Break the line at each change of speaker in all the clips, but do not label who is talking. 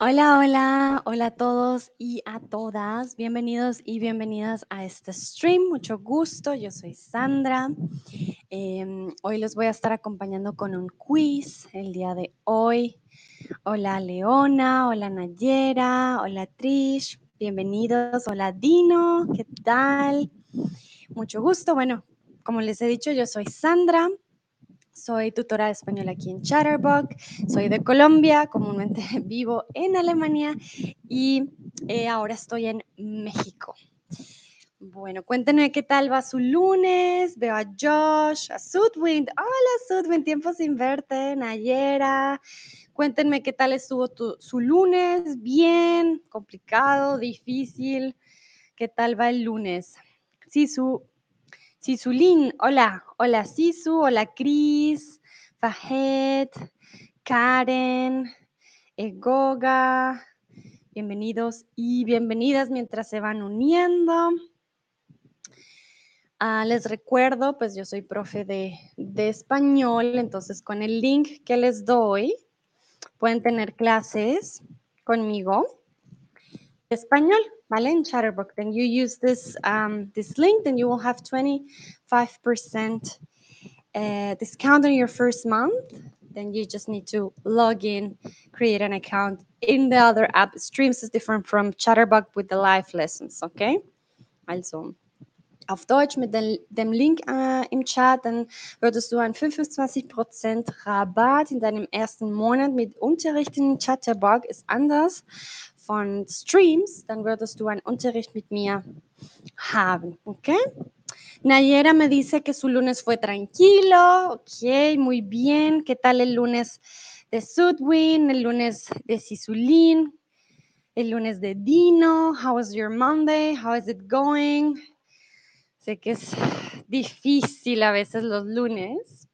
Hola, hola, hola a todos y a todas. Bienvenidos y bienvenidas a este stream. Mucho gusto, yo soy Sandra. Em, hoy les voy a estar acompañando con un quiz el día de hoy. Hola Leona, hola Nayera, hola Trish, bienvenidos. Hola Dino, ¿qué tal? Mucho gusto. Bueno, como les he dicho, yo soy Sandra. Soy tutora de español aquí en Chatterbox. Soy de Colombia, comúnmente vivo en Alemania y eh, ahora estoy en México. Bueno, cuéntenme qué tal va su lunes. Veo a Josh, a Sudwind. Hola Sudwind, tiempo sin verte. Nayera. Cuéntenme qué tal estuvo su lunes. Bien, complicado, difícil. ¿Qué tal va el lunes? Sí, su Sisulín, hola, hola Sisu, hola Cris, Fahed, Karen, Egoga, bienvenidos y bienvenidas mientras se van uniendo. Ah, les recuerdo, pues yo soy profe de, español, entonces con el link que les doy pueden tener clases conmigo español. ¿vale? En Chatterbox, then you use this, um, this link, then you will have 25% uh, discount on your first month. Then you just need to log in, create an account. In the other app, Streams is different from Chatterbox with the live lessons, okay? Also, auf Deutsch mit dem, Link äh, im Chat, dann würdest du einen 25% Rabatt in deinem ersten Monat mit Unterricht in Chatterbox ist anders von Streams, dann würdest du einen Unterricht mit mir haben, ¿ok? Nayera me dice que su lunes fue tranquilo, ok, muy bien. ¿Qué tal el lunes de Sudwin, el lunes de Sisulín, el lunes de Dino? How was your Monday? How is it going? Sé que es difícil a veces los lunes,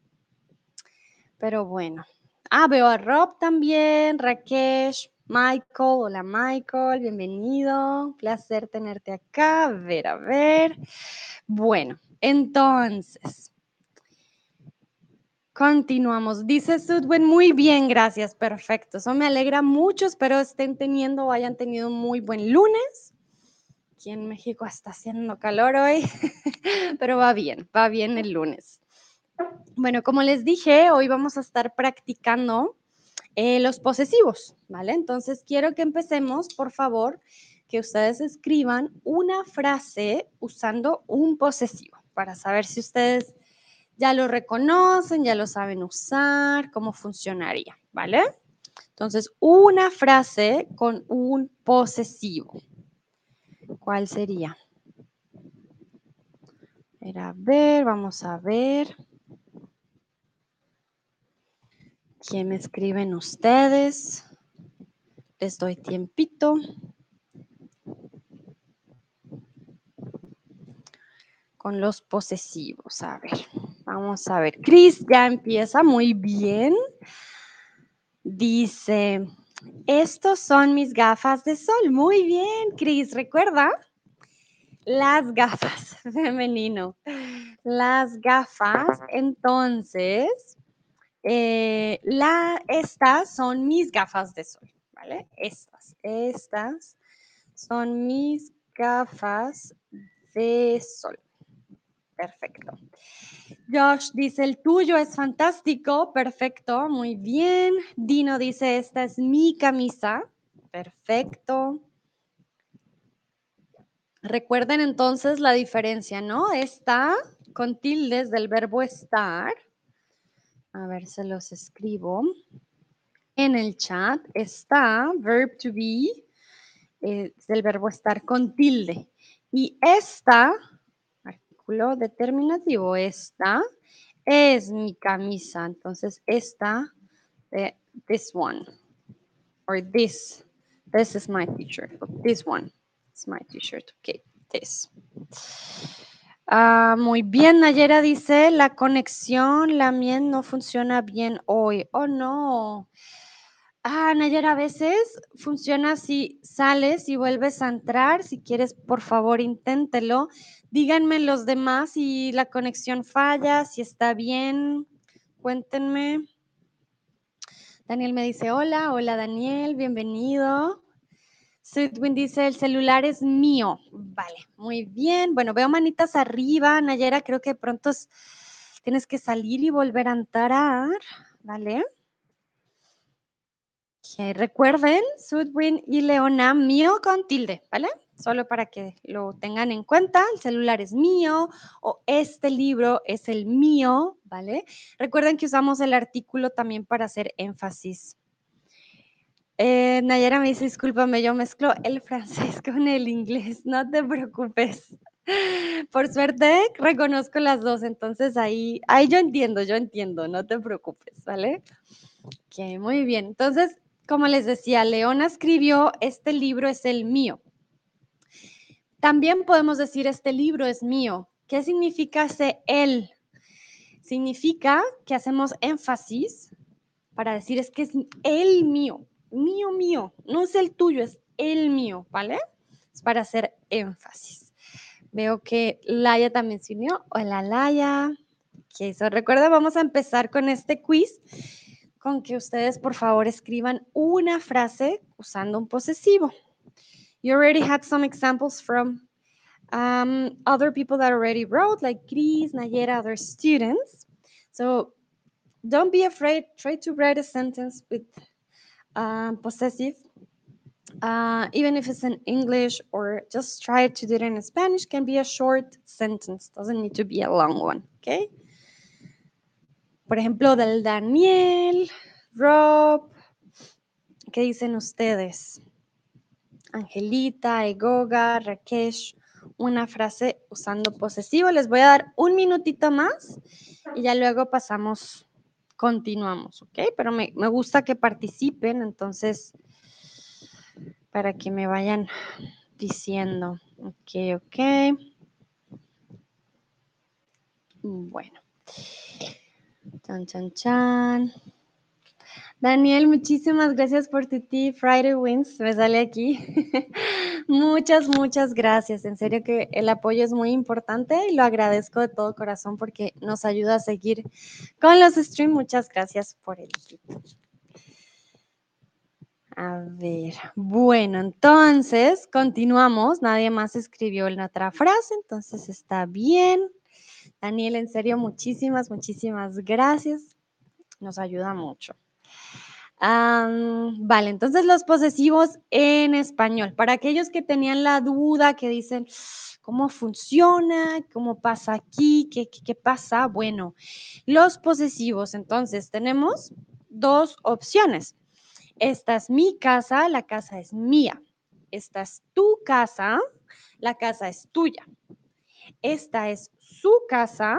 pero bueno. Ah, veo a Rob también, Rakesh. Michael, hola Michael, bienvenido. Placer tenerte acá. A ver, a ver. Bueno, entonces, continuamos. Dice Sudwen, muy bien, gracias, perfecto. Eso me alegra mucho. Espero estén teniendo o hayan tenido un muy buen lunes. Aquí en México está haciendo calor hoy, pero va bien, va bien el lunes. Bueno, como les dije, hoy vamos a estar practicando eh, los posesivos, ¿vale? Entonces quiero que empecemos, por favor, que ustedes escriban una frase usando un posesivo para saber si ustedes ya lo reconocen, ya lo saben usar, cómo funcionaría, ¿vale? Entonces, una frase con un posesivo. ¿Cuál sería? A ver, vamos a ver. ¿Quién me escriben ustedes? Les doy tiempito. Con los posesivos, a ver, vamos a ver. Cris ya empieza muy bien. Dice, estos son mis gafas de sol. Muy bien, Cris, recuerda. Las gafas, femenino. Las gafas, entonces, eh, estas son mis gafas de sol, ¿vale? Estas, estas son mis gafas de sol. Perfecto. Josh dice, el tuyo es fantástico. Perfecto, muy bien. Dino dice, esta es mi camisa. Perfecto. Recuerden entonces la diferencia, ¿no? Está con tildes del verbo estar a ver, se los escribo. En el chat está verb to be, es el verbo estar con tilde. Y esta, artículo determinativo, esta es mi camisa. Entonces, esta, eh, this one, or this, this is my t-shirt. This one is my t-shirt. Okay, this. Ah, muy bien, Nayera dice, la conexión, la miel no funciona bien hoy. Oh, no. Ah, Nayera, a veces funciona si sales y vuelves a entrar. Si quieres, por favor, inténtelo. Díganme los demás si la conexión falla, si está bien. Cuéntenme. Daniel me dice, hola, hola Daniel, bienvenido. Sudwin dice, el celular es mío. Vale, muy bien. Bueno, veo manitas arriba. Nayera, creo que pronto tienes que salir y volver a entrar. Vale. recuerden, Sudwin y Leona, mío con tilde, ¿vale? Solo para que lo tengan en cuenta, el celular es mío o este libro es el mío, ¿vale? Recuerden que usamos el artículo también para hacer énfasis. Eh, Nayara me dice, discúlpame, yo mezclo el francés con el inglés, no te preocupes. Por suerte reconozco las dos, entonces ahí, ahí yo entiendo, yo entiendo, no te preocupes, ¿vale? Ok, muy bien. Entonces, como les decía, Leona escribió, este libro es el mío. También podemos decir, este libro es mío. ¿Qué significa ese él? Significa que hacemos énfasis para decir, es que es el mío, mío, mío. No es el tuyo, es el mío, ¿vale? Es para hacer énfasis. Veo que Laia también se unió. Hola, Laia. Que eso recuerda, vamos a empezar con este quiz con que ustedes por favor escriban una frase usando un posesivo. You already had some examples from um, other people that already wrote, like Chris, Nayera, other students. So don't be afraid. Try to write a sentence with um, possessive, uh, even if it's in English or just try to do it in Spanish, can be a short sentence. Doesn't need to be a long one, okay? Por ejemplo, del Daniel, Rob, ¿qué dicen ustedes? Angelita, Egoga, Rakesh, una frase usando posesivo. Les voy a dar un minutito más y ya luego pasamos, continuamos, ¿ok? Pero me, me gusta que participen, entonces, para que me vayan diciendo. Ok, ok. Bueno. Chan, chan, chan. Daniel, muchísimas gracias por tu tip. Friday Wins, me sale aquí. muchas, muchas gracias. En serio que el apoyo es muy importante y lo agradezco de todo corazón porque nos ayuda a seguir con los streams. Muchas gracias por el tip. A ver, bueno, entonces continuamos. Nadie más escribió la otra frase, entonces está bien. Daniel, en serio, muchísimas, muchísimas gracias. Nos ayuda mucho vale, entonces los posesivos en español. Para aquellos que tenían la duda, que dicen, ¿cómo funciona? ¿Cómo pasa aquí? ¿Qué, qué, pasa? Bueno, los posesivos, entonces tenemos dos opciones. Esta es mi casa, la casa es mía. Esta es tu casa, la casa es tuya. Esta es su casa,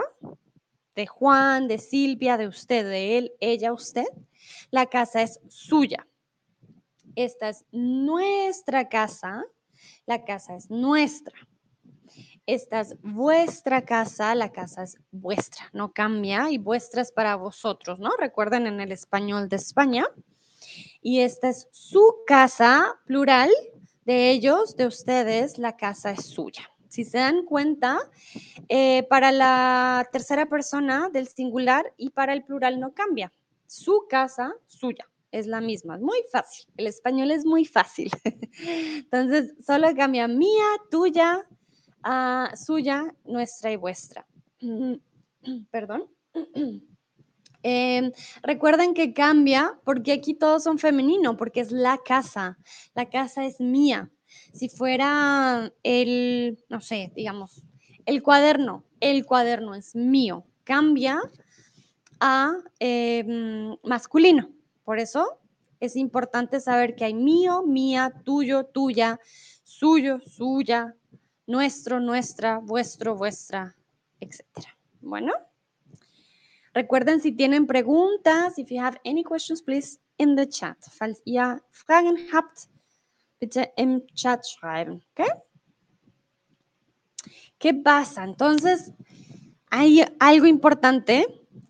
de Juan, de Silvia, de usted, de él, ella, usted. La casa es suya. Esta es nuestra casa. La casa es nuestra. Esta es vuestra casa, la casa es vuestra, no cambia y vuestra es para vosotros, ¿no? Recuerden en el español de España. Y esta es su casa, plural, de ellos, de ustedes, la casa es suya. Si se dan cuenta, eh, para la tercera persona del singular y para el plural no cambia su casa, suya. Es la misma, es muy fácil. El español es muy fácil. Entonces, solo cambia mía, tuya, ah, suya, nuestra y vuestra. Perdón. Em, recuerden que cambia porque aquí todos son femenino, porque es la casa. La casa es mía. Si fuera el, no sé, digamos, el cuaderno, el cuaderno es mío. Cambia a em, masculino. Por eso es importante saber que hay mío, mía, tuyo, tuya, suyo, suya, nuestro, nuestra, vuestro, vuestra, etc. Bueno, recuerden si tienen preguntas, if you have any questions, please in the chat. Falls ihr Fragen habt, bitte im Chat schreiben. ¿Qué pasa? Entonces, hay algo importante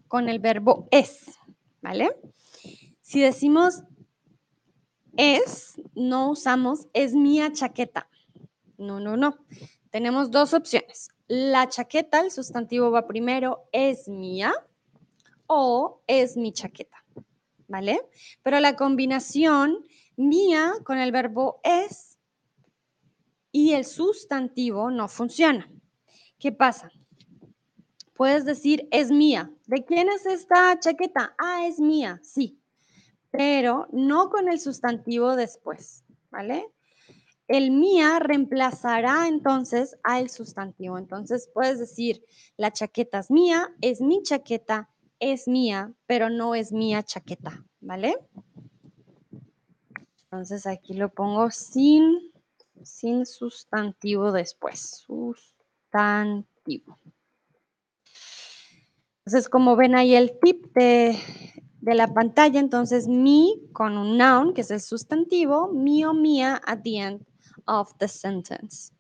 con el verbo es, ¿vale? Si decimos es, no usamos es mía chaqueta. No, no, no. Tenemos dos opciones. La chaqueta, el sustantivo va primero, es mía o es mi chaqueta. ¿vale? Pero la combinación mía con el verbo es y el sustantivo no funciona. ¿Qué pasa? Puedes decir es mía. ¿De quién es esta chaqueta? Ah, es mía, sí. Pero no con el sustantivo después, ¿vale? El mía reemplazará entonces al sustantivo. Entonces puedes decir, la chaqueta es mía, es mi chaqueta, es mía, pero no es mía chaqueta, ¿vale? Entonces aquí lo pongo sin, sin sustantivo después. Sustantivo. Entonces, como ven ahí el tip de, de la pantalla, entonces mi con un noun, que es el sustantivo, mío, mía, at the end of the sentence.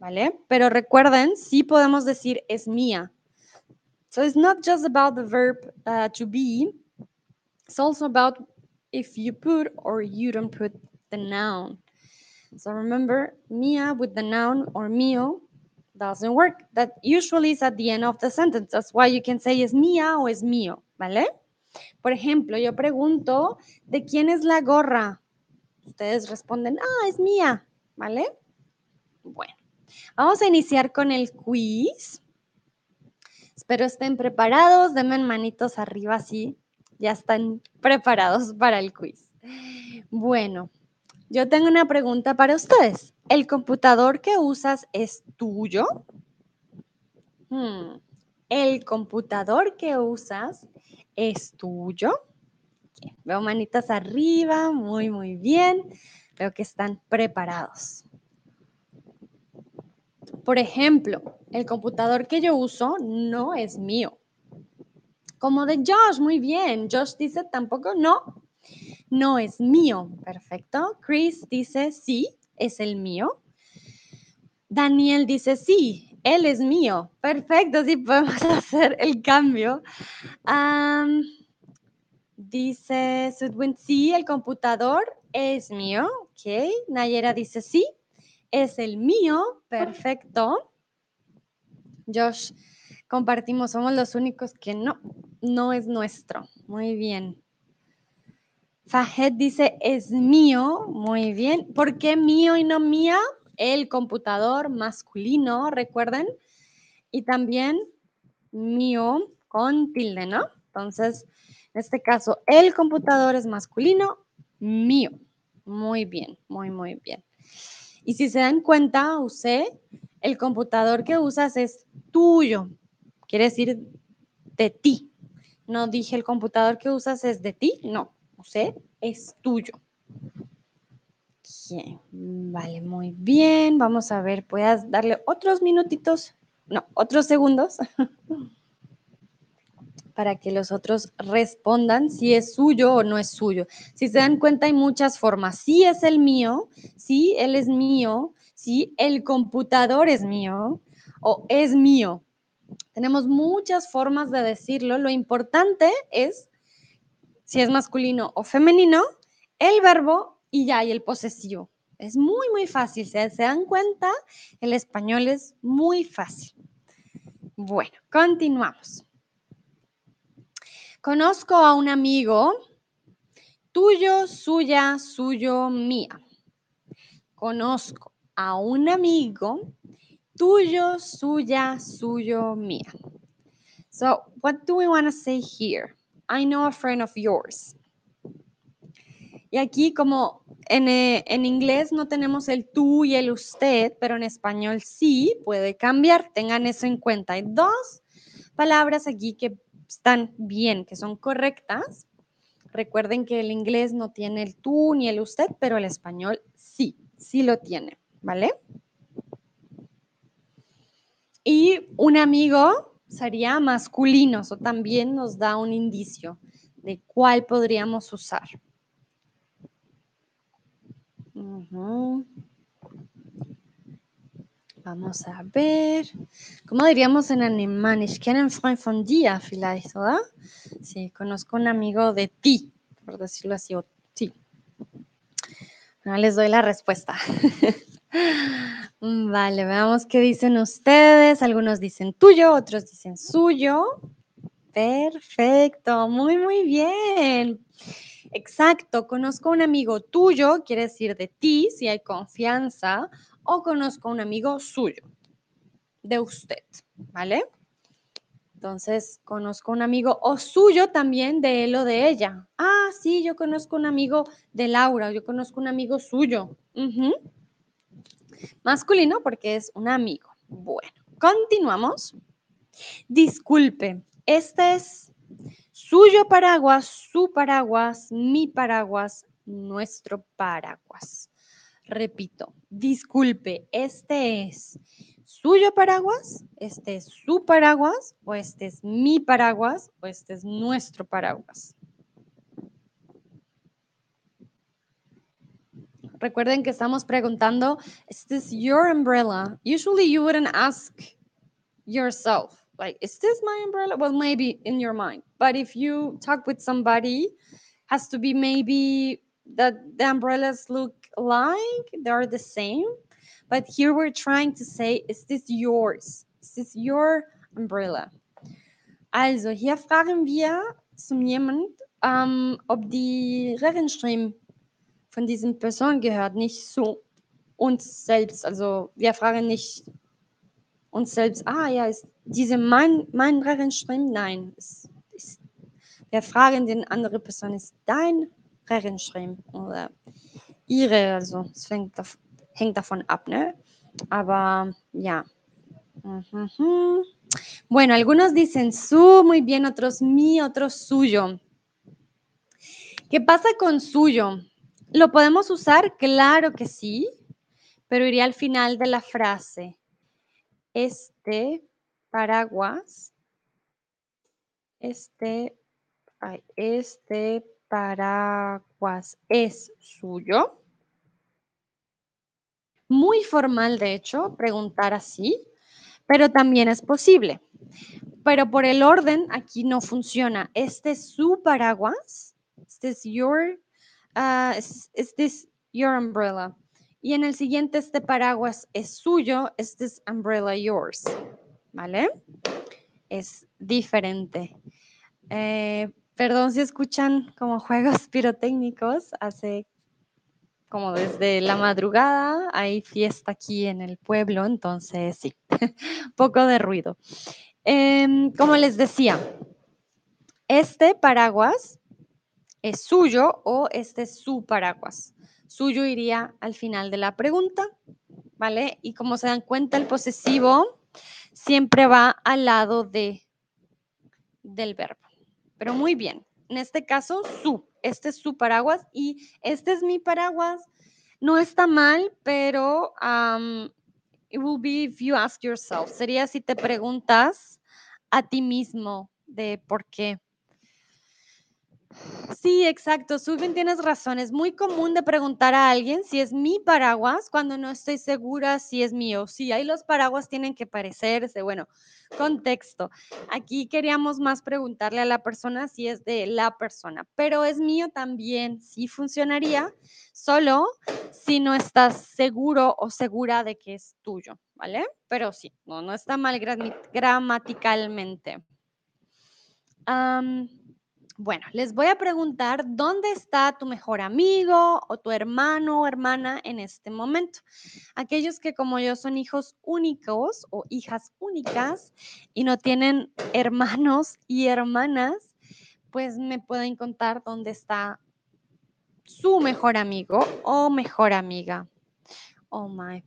¿Vale? Pero recuerden, sí podemos decir es mía. So it's not just about the verb uh, to be, it's also about if you put or you don't put the noun. So remember, mía with the noun or mío doesn't work. That usually is at the end of the sentence. That's why you can say es mía o es mío, ¿vale? Por ejemplo, yo pregunto, ¿de quién es la gorra? Ustedes responden, ah, es mía. ¿vale? Bueno, vamos a iniciar con el quiz. Espero estén preparados, denme manitos arriba si ya están preparados para el quiz. Bueno, yo tengo una pregunta para ustedes. ¿El computador que usas es tuyo? Hmm, ¿El computador que usas es tuyo? Veo manitas arriba, muy, muy bien. Veo que están preparados. Por ejemplo, el computador que yo uso no es mío. Como de Josh, muy bien. Josh dice tampoco, no, no es mío. Perfecto. Chris dice, sí, es el mío. Daniel dice, sí, él es mío. Perfecto, sí podemos hacer el cambio. dice Sudwin, sí, el computador es mío. Ok, Nayera dice sí, es el mío. Perfecto. Josh, compartimos, somos los únicos que no, no es nuestro. Muy bien. Fahed dice es mío. Muy bien. ¿Por qué mío y no mía? El computador masculino, recuerden. Y también mío con tilde, ¿no? Entonces, en este caso, el computador es masculino, mío. Muy bien, muy, muy bien. Y si se dan cuenta, usé el computador que usas es tuyo. Quiere decir de ti. No dije el computador que usas es de ti, no. Usé es tuyo. Bien, vale, muy bien. Vamos a ver, puedas darle otros minutitos, no, otros segundos para que los otros respondan si es suyo o no es suyo. Si se dan cuenta, hay muchas formas. Si es el mío, si él es mío, si el computador es mío o es mío. Tenemos muchas formas de decirlo. Lo importante es si es masculino o femenino, el verbo y ya, y el posesivo. Es muy, muy fácil. Si se dan cuenta, el español es muy fácil. Bueno, continuamos. Conozco a un amigo tuyo, suya, suyo, mía. Conozco a un amigo tuyo, suya, suyo, mía. So, what do we want to say here? I know a friend of yours. Y aquí como en, eh, en, inglés no tenemos el tú y el usted, pero en español sí puede cambiar. Tengan eso en cuenta. Hay dos palabras aquí que están bien, que son correctas. Recuerden que el inglés no tiene el tú ni el usted, pero el español sí, sí lo tiene, ¿vale? Y un amigo sería masculino, eso también nos da un indicio de cuál podríamos usar. Vamos a ver. ¿Cómo diríamos en alemán? Ich kenne einen Freund von dir, vielleicht. Sí, conozco un amigo de ti, por decirlo así, o sí. No les doy la respuesta. vale, veamos qué dicen ustedes. Algunos dicen tuyo, otros dicen suyo. Perfecto, muy, muy bien. Exacto, conozco un amigo tuyo, quiere decir de ti, si hay confianza, o conozco a un amigo suyo, de usted, ¿vale? Entonces, conozco un amigo o suyo también de él o de ella. Ah, sí, yo conozco un amigo de Laura, yo conozco un amigo suyo. Masculino porque es un amigo. Bueno, continuamos. Disculpe, este es suyo paraguas, su paraguas, mi paraguas, nuestro paraguas. Repito, disculpe, este es suyo paraguas, este es su paraguas, o este es mi paraguas, o este es nuestro paraguas. Recuerden que estamos preguntando, is this your umbrella? Usually you wouldn't ask yourself, like, is this my umbrella? Well, maybe in your mind. But if you talk with somebody, has to be maybe that the umbrellas look like they're the same. But here we're trying to say, is this yours? Is this your umbrella? Also, hier fragen wir zum jemand, ähm, ob die Regenschirm von diesen Personen gehört, nicht zu uns selbst. Also wir fragen nicht uns selbst, ah ja, ist diese mein, mein Regenschirm? Nein. Ist, ist, wir fragen den andere Person, ist dein Regenschirm oder ihre, also es fängt, hängt davon ab, ne? Aber ja. Bueno, algunos dicen su, muy bien, otros mi, otros suyo. ¿Qué pasa con suyo? ¿Lo podemos usar? Claro que sí, pero iría al final de la frase. Este paraguas, este, este paraguas es suyo. Muy formal, de hecho, preguntar así, pero también es posible. Pero por el orden aquí no funciona. Este es su paraguas. Este es your is, is this your umbrella? Y en el siguiente, este paraguas es suyo, este es umbrella yours, ¿vale? Es diferente. Eh, perdón si escuchan como juegos pirotécnicos, hace como desde la madrugada, hay fiesta aquí en el pueblo, entonces sí, poco de ruido. Eh, como les decía, este paraguas es suyo o este es su paraguas. Suyo iría al final de la pregunta, ¿vale? Y como se dan cuenta, el posesivo siempre va al lado de del verbo. Pero muy bien. En este caso, su. Este es su paraguas y este es mi paraguas. No está mal, pero um, it will be if you ask yourself. Sería si te preguntas a ti mismo de por qué. Sí, exacto. Subin, tienes razón. Es muy común de preguntar a alguien si es mi paraguas cuando no estoy segura si es mío. Sí, ahí los paraguas tienen que parecerse. Bueno, contexto. Aquí queríamos más preguntarle a la persona si es de la persona, pero es mío también. Sí funcionaría, solo si no estás seguro o segura de que es tuyo, ¿vale? Pero sí, no, no está mal gramaticalmente. Bueno, les voy a preguntar dónde está tu mejor amigo o tu hermano o hermana en este momento. Aquellos que como yo son hijos únicos o hijas únicas y no tienen hermanos y hermanas, pues me pueden contar dónde está su mejor amigo o mejor amiga. Oh my.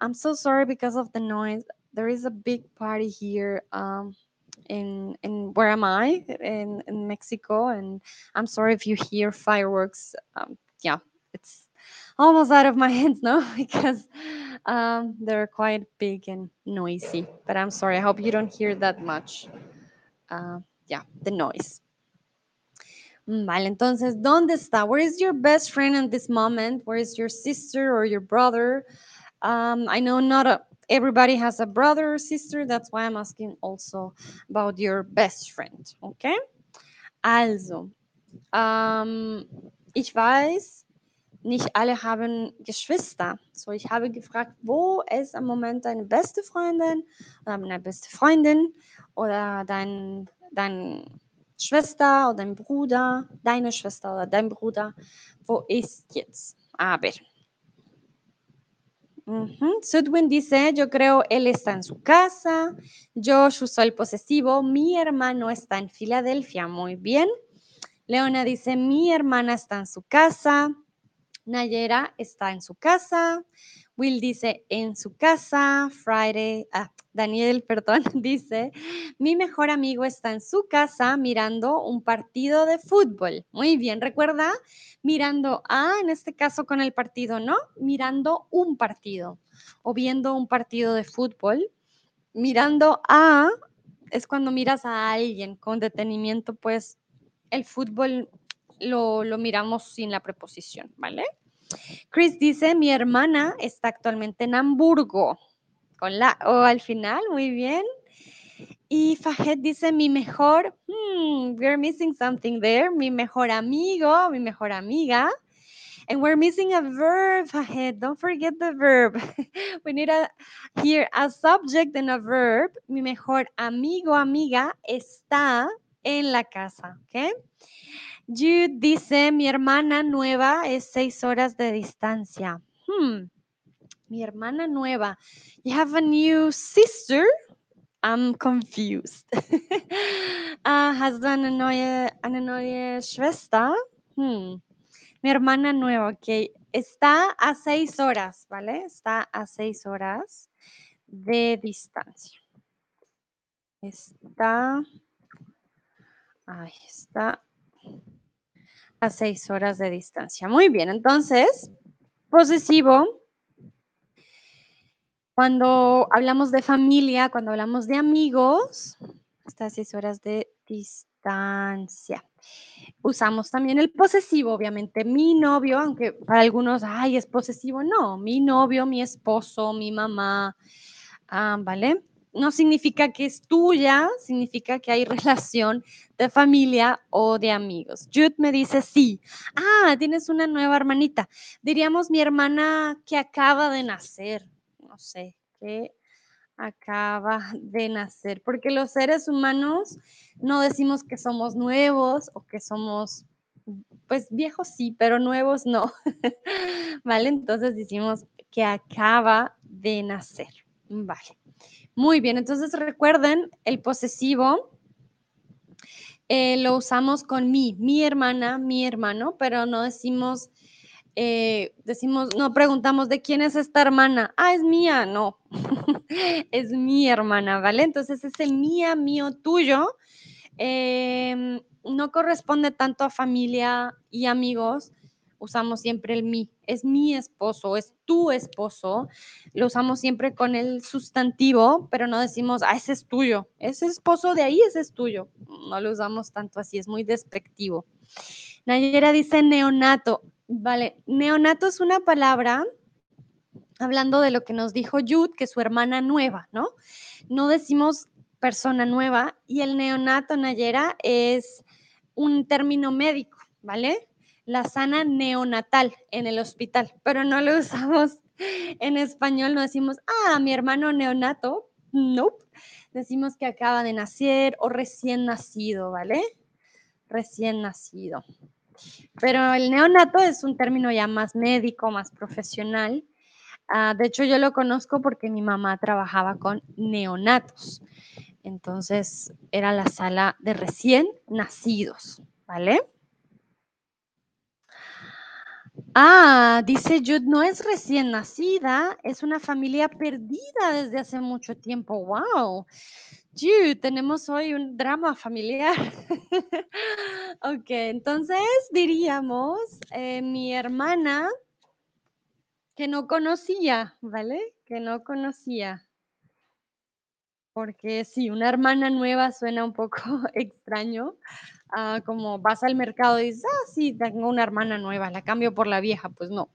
I'm so sorry because of the noise. There is a big party here. Um, in in where am I in in Mexico, and I'm sorry if you hear fireworks. Um, yeah, it's almost out of my hands now because um, they're quite big and noisy. But I'm sorry. I hope you don't hear that much. Uh, yeah, the noise. Mm, vale, entonces, ¿dónde está? Where is your best friend in this moment? Where is your sister or your brother? Um, I know not a, everybody has a brother or sister. That's why I'm asking also about your best friend. Okay? Also, ähm, ich weiß, nicht alle haben Geschwister. So, ich habe gefragt, wo ist im Moment deine beste Freundin oder deine beste Freundin oder dein deine Schwester oder dein Bruder, deine Schwester oder dein Bruder, wo ist jetzt? A Ujú. Sudwin dice, yo creo él está en su casa. Josh usó el posesivo, mi hermano está en Filadelfia. Muy bien. Leona dice, mi hermana está en su casa. Nayera está en su casa. Will dice, en su casa. Friday, ah, Daniel, perdón, dice, mi mejor amigo está en su casa mirando un partido de fútbol. Muy bien, recuerda, mirando a, en este caso con el partido, ¿no? Mirando un partido o viendo un partido de fútbol. Mirando a, es cuando miras a alguien con detenimiento, pues el fútbol lo, lo miramos sin la preposición, ¿vale? Chris dice, mi hermana está actualmente en Hamburgo. Con la O al final, muy bien. Y Fahed dice, mi mejor, hmm, we're missing something there, mi mejor amigo, mi mejor amiga. And we're missing a verb, Fahed, don't forget the verb. We need a, here a subject and a verb. Mi mejor amigo, amiga, está en la casa, ¿ok? Jude dice, mi hermana nueva es seis horas de distancia. Hmm, mi hermana nueva. You have a new sister? I'm confused. Ah, hast du eine neue, eine neue Schwester? Hmm. Mi hermana nueva, ok. Está a seis horas, ¿vale? Está a seis horas de distancia. Está. Ahí está. A seis horas de distancia. Muy bien, entonces, posesivo. Cuando hablamos de familia, cuando hablamos de amigos, está a seis horas de distancia. Usamos también el posesivo, obviamente, mi novio, aunque para algunos, ay, es posesivo, no, mi novio, mi esposo, mi mamá, ah, ¿vale? No significa que es tuya, significa que hay relación de familia o de amigos. Jude me dice, sí, ah, tienes una nueva hermanita. Diríamos mi hermana que acaba de nacer, no sé, que acaba de nacer, porque los seres humanos no decimos que somos nuevos o que somos, pues viejos sí, pero nuevos no. ¿Vale? Entonces decimos que acaba de nacer. Vale. Muy bien, entonces recuerden el posesivo. eh, lo usamos con mi, mi hermana, mi hermano, pero no decimos, eh, decimos, no preguntamos de quién es esta hermana. Ah, es mía, no, es mi hermana, ¿vale? Entonces ese mía, mío, tuyo, em, no corresponde tanto a familia y amigos. Usamos siempre el mi, es mi esposo, es tu esposo. Lo usamos siempre con el sustantivo, pero no decimos, ah, ese es tuyo, ese esposo de ahí, ese es tuyo. No lo usamos tanto así, es muy despectivo. Nayera dice neonato. Vale, neonato es una palabra hablando de lo que nos dijo Jude, que su hermana nueva, ¿no? No decimos persona nueva y el neonato, Nayera, es un término médico, ¿vale? La sana neonatal en el hospital, pero no lo usamos en español, no decimos, ah, mi hermano neonato, no, decimos que acaba de nacer o recién nacido, ¿vale? Recién nacido. Pero el neonato es un término ya más médico, más profesional. Ah, de hecho, yo lo conozco porque mi mamá trabajaba con neonatos. Entonces, era la sala de recién nacidos, ¿vale? Ah, dice Jude, no es recién nacida, es una familia perdida desde hace mucho tiempo. ¡Wow! Jude, tenemos hoy un drama familiar. ok, entonces diríamos, eh, mi hermana que no conocía, ¿vale? Que no conocía. Porque sí, una hermana nueva suena un poco extraño, ah, como vas al mercado y dices, ah, sí, tengo una hermana nueva, la cambio por la vieja, pues no,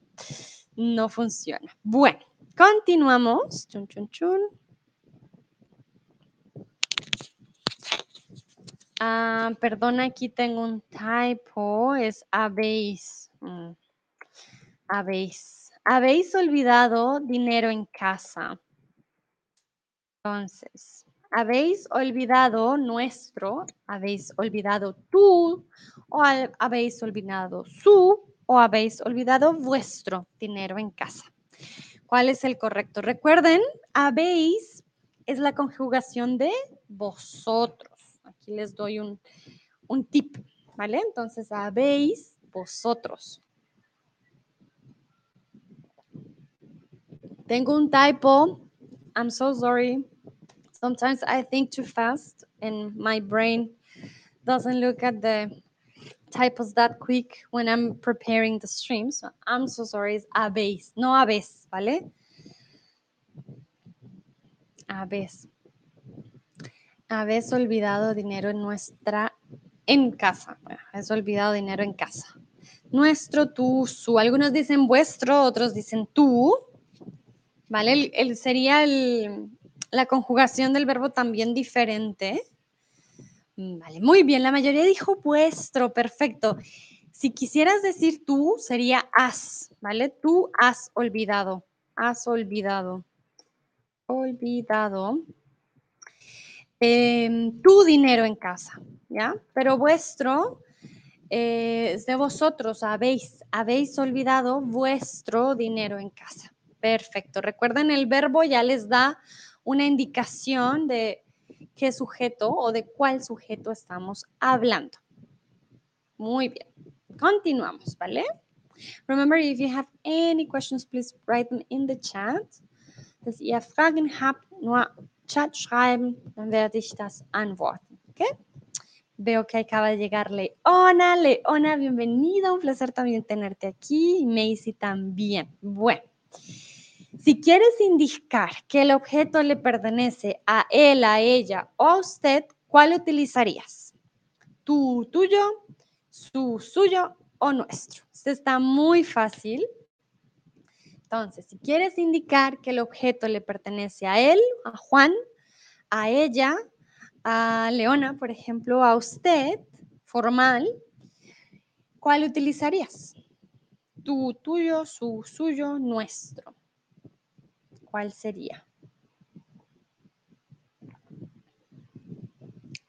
no funciona. Bueno, continuamos. Chun, chun, chun. Ah, perdona, aquí tengo un typo, es habéis. mm, habéis. Habéis olvidado dinero en casa. Entonces, habéis olvidado nuestro, habéis olvidado tú, o habéis olvidado su, o habéis olvidado vuestro dinero en casa. ¿Cuál es el correcto? Recuerden, habéis es la conjugación de vosotros. Aquí les doy un, un tip, ¿vale? Entonces, habéis vosotros. Tengo un typo. I'm so sorry. Sometimes I think too fast and my brain doesn't look at the typos that quick when I'm preparing the stream. So I'm so sorry. It's habéis, no habéis, ¿vale? Habéis. Habéis olvidado dinero en nuestra, en casa. Bueno, habéis olvidado dinero en casa. Nuestro, tú, su. Algunos dicen vuestro, otros dicen tú. ¿Vale? El, sería la conjugación del verbo también diferente. Vale, muy bien, la mayoría dijo vuestro, perfecto. Si quisieras decir tú, sería has, ¿vale? Tú has olvidado, has olvidado, olvidado em, tu dinero en casa, ¿ya? Pero vuestro eh, es de vosotros, habéis, habéis olvidado vuestro dinero en casa. Perfecto. Recuerden, el verbo ya les da una indicación de qué sujeto o de cuál sujeto estamos hablando. Muy bien. Continuamos, ¿vale? Remember, if you have any questions, please write them in the chat. Dass ihr Fragen habt, nur Chat schreiben, dann werde ich das antworten. ¿Ok? Veo que acaba de llegar Leona. Leona, bienvenida. Un placer también tenerte aquí. Macy también. Bueno. Si quieres indicar que el objeto le pertenece a él, a ella o a usted, ¿cuál utilizarías? ¿Tu, tuyo, su, suyo o nuestro? Esto está muy fácil. Entonces, si quieres indicar que el objeto le pertenece a él, a Juan, a ella, a Leona, por ejemplo, a usted, formal, ¿cuál utilizarías? Tu, tuyo, su, suyo, nuestro. ¿Cuál sería?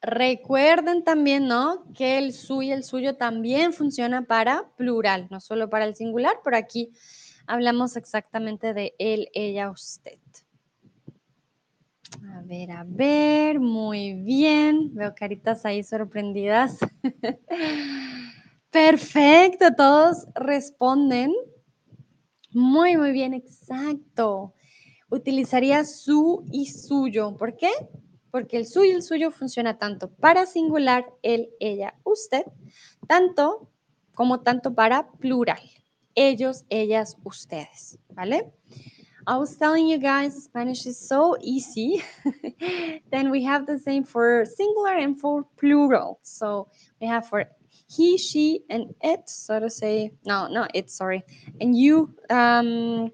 Recuerden también, ¿no? Que el su y el suyo también funciona para plural, no solo para el singular, pero aquí hablamos exactamente de él, ella, usted. A ver, a ver, muy bien. Veo caritas ahí sorprendidas. Perfecto, todos responden. Muy, muy bien, exacto utilizaría su y suyo. ¿Por qué? Porque el suyo y el suyo funciona tanto para singular, él, ella, usted, tanto como tanto para plural. Ellos, ellas, ustedes. ¿Vale? I was telling you guys Spanish is so easy. then we have the same for singular and for plural. So we have for he, she, and it, so to say, no, no, it, sorry. And you, um,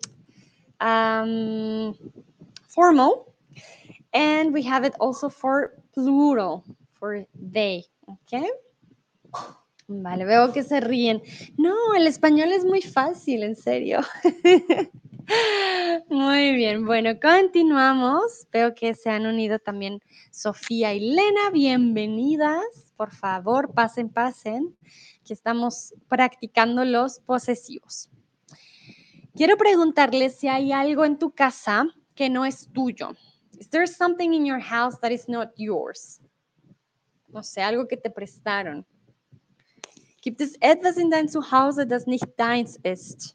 um, formal. And we have it also for plural, for they, ¿ok? Vale, veo que se ríen. No, el español es muy fácil, en serio. Muy bien, bueno, continuamos. Veo que se han unido también Sofía y Lena. Bienvenidas. Por favor, pasen, pasen, que estamos practicando los posesivos. Quiero preguntarle si hay algo en tu casa que no es tuyo. Is there something in your house that is not yours? No sé, algo que te prestaron. Gibt es etwas in deinem Zuhause, das nicht deins ist?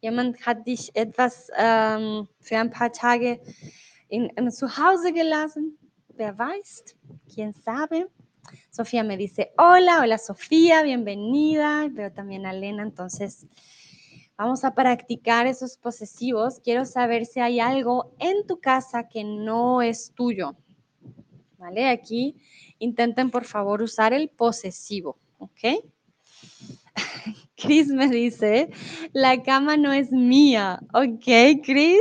Jemand hat dich etwas ähm, für ein paar Tage in, in Zuhause gelassen. Wer weiß? ¿Quién sabe? Sofía me dice, hola, hola Sofía, bienvenida. Veo también a Elena, entonces Vamos a practicar esos posesivos. Quiero saber si hay algo en tu casa que no es tuyo. ¿Vale? Aquí intenten por favor usar el posesivo. ¿Ok? Chris me dice, la cama no es mía. Ok, Chris,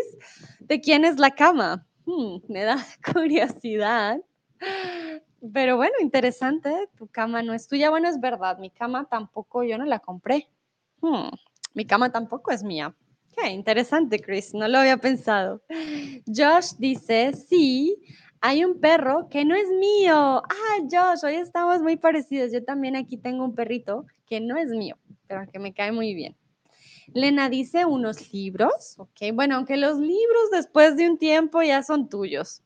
¿de quién es la cama? Hmm, me da curiosidad. Pero bueno, interesante, tu cama no es tuya. Bueno, es verdad, mi cama tampoco yo no la compré. Hmm, mi cama tampoco es mía. Qué interesante, Chris, no lo había pensado. Josh dice, sí, Hay un perro que no es mío. Ah, Josh, hoy estamos muy parecidos. Yo también aquí tengo un perrito que no es mío, pero que me cae muy bien. Lena dice unos libros, ok. Bueno, aunque los libros después de un tiempo ya son tuyos.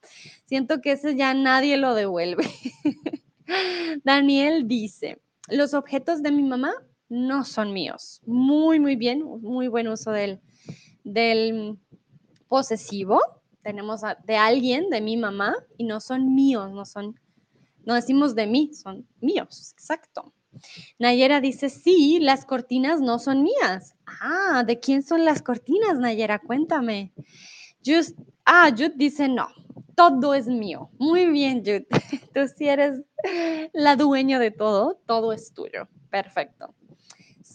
Siento que ese ya nadie lo devuelve. Daniel dice, los objetos de mi mamá no son míos. Muy, muy bien, muy buen uso del, del posesivo. Tenemos de alguien, de mi mamá, y no son míos, no son, no decimos de mí, son míos, exacto. Nayera dice, sí, las cortinas no son mías. Ah, ¿de quién son las cortinas, Nayera? Cuéntame. Just, ah, Jude dice, no, todo es mío. Muy bien, Jude. Tú sí eres la dueña de todo, todo es tuyo. Perfecto.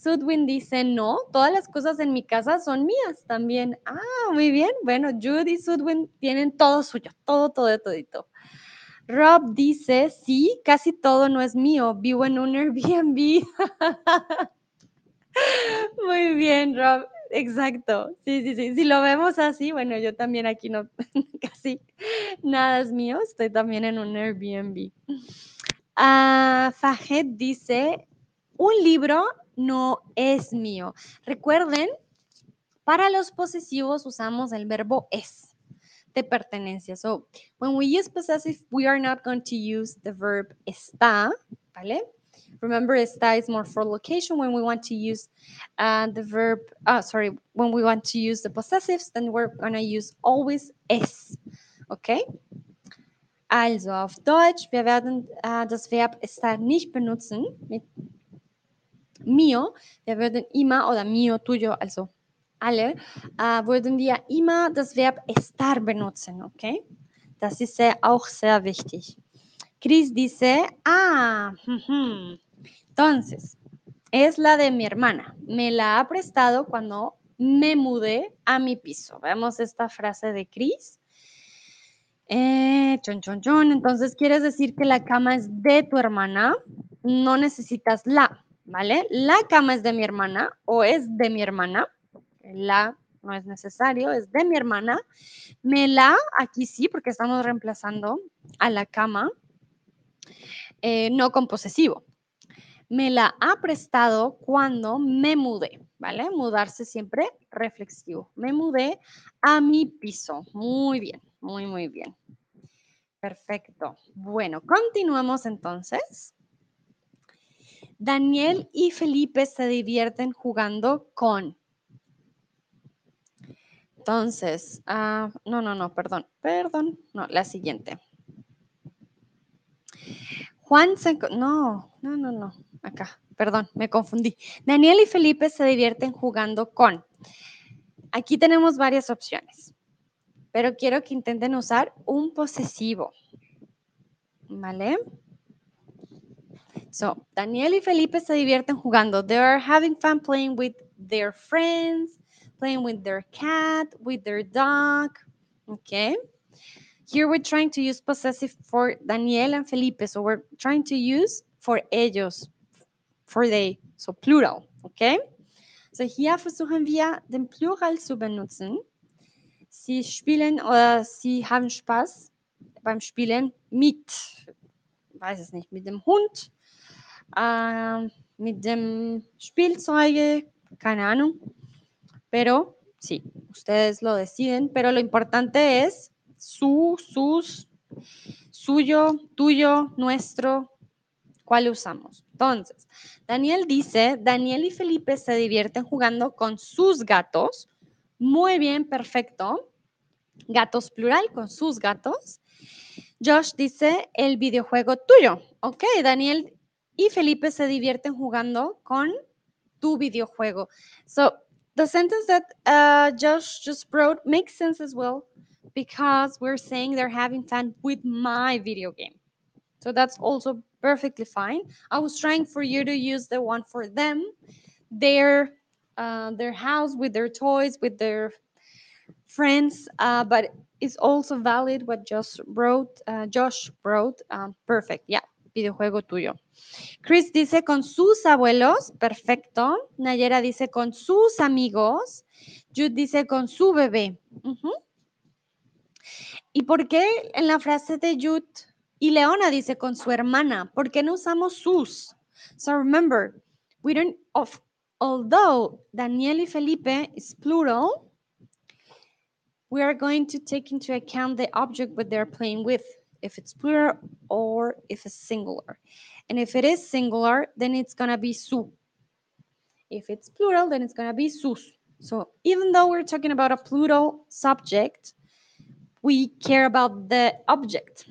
Sudwin dice, no, todas las cosas en mi casa son mías también. Ah, muy bien. Bueno, Jude y Sudwin tienen todo suyo, todo, todo, todito. Rob dice, sí, casi todo no es mío, vivo en un Airbnb. Muy bien, Rob, exacto. Sí, sí, sí. Si lo vemos así, bueno, yo también aquí no, casi nada es mío, estoy también en un Airbnb. Uh, Fajet dice, un libro no es mío. Recuerden, para los posesivos usamos el verbo es de pertenencia. So when we use possessive, we are not going to use the verb está, ¿vale? Remember, está is more for location. When we want to use uh, the verb, uh, sorry, when we want to use the possessives, then we're going to use always es. Okay? Also auf Deutsch, wir werden uh, das Verb estar nicht benutzen mit mio. Wir würden immer oder mio, tuyo, also alle, äh, würden wir immer das Verb estar benutzen, okay? Das ist auch sehr wichtig. Chris dice, ah, entonces, es la de mi hermana. Me la ha prestado cuando me mudé a mi piso. Vemos esta frase de Chris. Eh, chon, chon, chon. Entonces, quieres decir que la cama es de tu hermana. No necesitas la, ¿vale? La cama es de mi hermana o es de mi hermana la no es necesario, es de mi hermana. Me la, aquí sí, porque estamos reemplazando a la cama, eh, no con posesivo. Me la ha prestado cuando me mudé, ¿vale? Mudarse siempre reflexivo. Me mudé a mi piso. Muy bien, muy, muy bien. Perfecto. Bueno, continuamos entonces. Daniel y Felipe se divierten jugando con entonces, ah, no, no, no, perdón, perdón, no, la siguiente. Juan se... No, no, no, no, acá, perdón, me confundí. Daniel y Felipe se divierten jugando con. Aquí tenemos varias opciones, pero quiero que intenten usar un posesivo. ¿Vale? So, Daniel y Felipe se divierten jugando. They are having fun playing with their friends. playing with their cat, with their dog. Okay. Here we're trying to use possessive for Daniel and Felipe. So we're trying to use for ellos, for they, so plural. Okay. So hier versuchen wir den Plural zu benutzen. Sie spielen oder sie haben Spaß beim Spielen mit, weiß es nicht, mit dem Hund, äh, mit dem Spielzeuge, keine Ahnung. pero sí, ustedes lo deciden, pero lo importante es su, sus, suyo, tuyo, nuestro, ¿cuál usamos? Entonces, Daniel dice, Daniel y Felipe se divierten jugando con sus gatos. Muy bien, perfecto. Gatos plural con sus gatos. Josh dice el videojuego tuyo. Ok, Daniel y Felipe se divierten jugando con tu videojuego. So, the sentence that uh, Josh just wrote makes sense as well because we're saying they're having fun with my video game. So that's also perfectly fine. I was trying for you to use the one for them, their uh, their house with their toys, with their friends, uh, but it's also valid what Josh wrote. Uh, Josh wrote. Um, perfect. Yeah, videojuego tuyo. Chris dice con sus abuelos, perfecto. Nayera dice con sus amigos. Jude dice con su bebé. ¿Y por qué en la frase de Jude y Leona dice con su hermana? ¿Por qué no usamos sus? So remember, we don't, of, although Daniel y Felipe is plural, we are going to take into account the object that they're playing with, if it's plural or if it's singular. And if it is singular, then it's going to be su. If it's plural, then it's going to be sus. So even though we're talking about a plural subject, we care about the object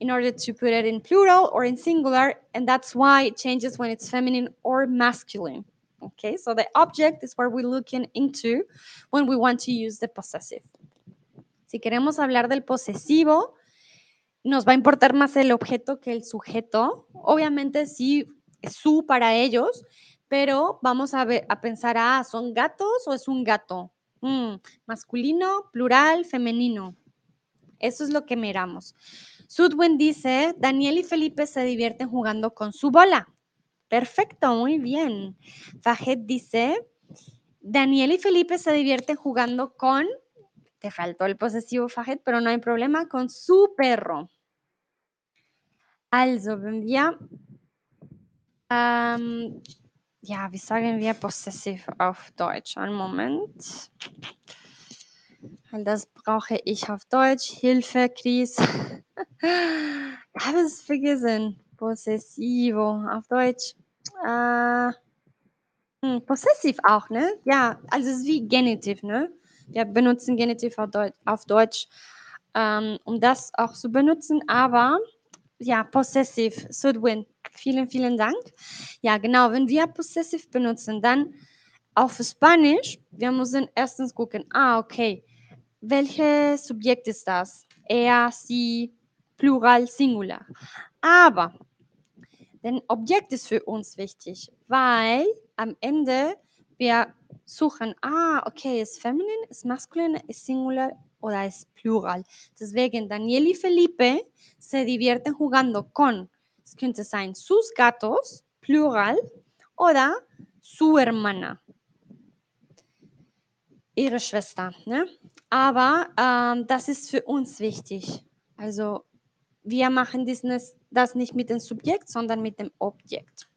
in order to put it in plural or in singular, and that's why it changes when it's feminine or masculine. Okay, so the object is where we're looking into when we want to use the possessive. Si queremos hablar del posesivo, nos va a importar más el objeto que el sujeto. Obviamente sí, es su para ellos, pero vamos a, ver, a pensar, ah, ¿son gatos o es un gato? Mm, masculino, plural, femenino. Eso es lo que miramos. Sudwin dice, Daniel y Felipe se divierten jugando con su bola. Perfecto, muy bien. Fajet dice, Daniel y Felipe se divierten jugando con, te faltó el posesivo Fajet, pero no hay problema, con su perro. Also, wenn wir, ähm, ja, wie sagen wir possessiv auf Deutsch? Einen Moment. Das brauche ich auf Deutsch. Hilfe, Chris. ich habe es vergessen. Possessivo auf Deutsch. Äh, hm, possessiv auch, ne? Ja, also es ist wie Genitiv, ne? Wir benutzen Genitiv auf Deutsch, auf Deutsch ähm, um das auch zu benutzen, aber ja, possessiv, Sudwin. Vielen, vielen Dank. Ja, genau, wenn wir possessiv benutzen, dann auf Spanisch, wir müssen erstens gucken, ah, okay, welches Subjekt ist das? Er, sie, Plural, Singular. Aber denn Objekt ist für uns wichtig, weil am Ende wir suchen, ah, okay, ist feminin, ist maskulin, ist singular oder ist plural. Deswegen Daniel y Felipe se divierten jugando con, es könnte sein sus gatos, plural, oder su hermana, ihre Schwester. Ne? Aber ähm, das ist für uns wichtig. Also wir machen das, das nicht mit dem Subjekt, sondern mit dem Objekt.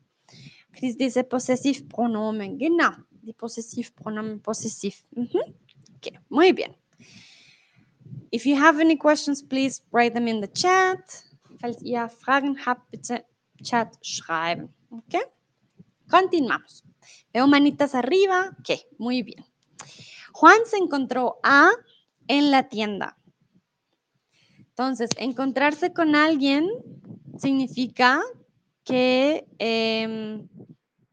Diese Possessivpronomen, genau, die Possessivpronomen possessiv. Mhm. Okay, muy bien. If you have any questions, please write them in the chat. Falls ihr Fragen habt, bitte Chat. Okay? Continuamos. Veo manitas arriba. Ok, muy bien. Juan se encontró a en la tienda. Entonces, encontrarse con alguien significa que em,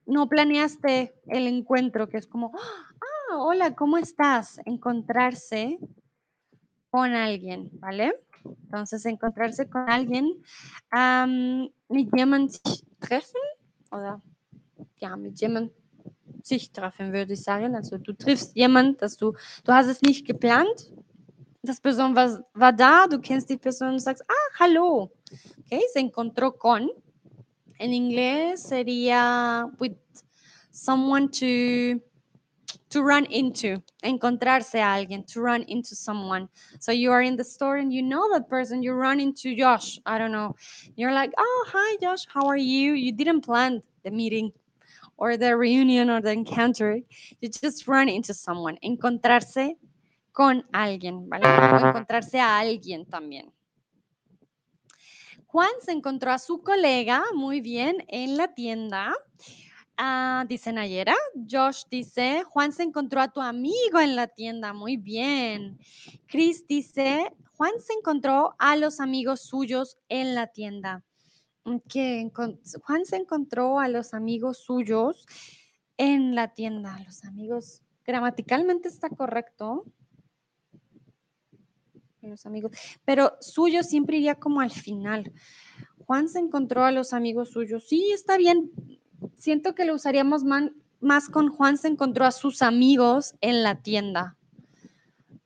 no planeaste el encuentro, que es como, ah, hola, ¿cómo estás? Encontrarse con alguien, ¿vale? Entonces, encontrarse con alguien, um, mit jemand sich treffen, oder ja, mit jemand sich treffen, würde ich sagen. Also du triffst jemand, dass du, du hast es nicht geplant, das Person war, war da, du kennst die Person und sagst, ah, hallo. Okay, se encontró con. En inglés sería with someone to to run into, encontrarse a alguien, to run into someone. So you are in the store and you know that person, you run into Josh. I don't know. You're like, oh, hi, Josh, how are you? You didn't plan the meeting or the reunion or the encounter. You just run into someone. Encontrarse con alguien, ¿vale? encontrarse a alguien también. Juan se encontró a su colega, muy bien, en la tienda. Ah, dice Nayera. Josh dice, Juan se encontró a tu amigo en la tienda, muy bien. Chris dice, Juan se encontró a los amigos suyos en la tienda. Que Juan se encontró a los amigos suyos en la tienda. Los amigos, gramaticalmente está correcto los amigos, pero suyo siempre iría como al final. Juan se encontró a los amigos suyos. Sí, está bien. Siento que lo usaríamos más con Juan se encontró a sus amigos en la tienda.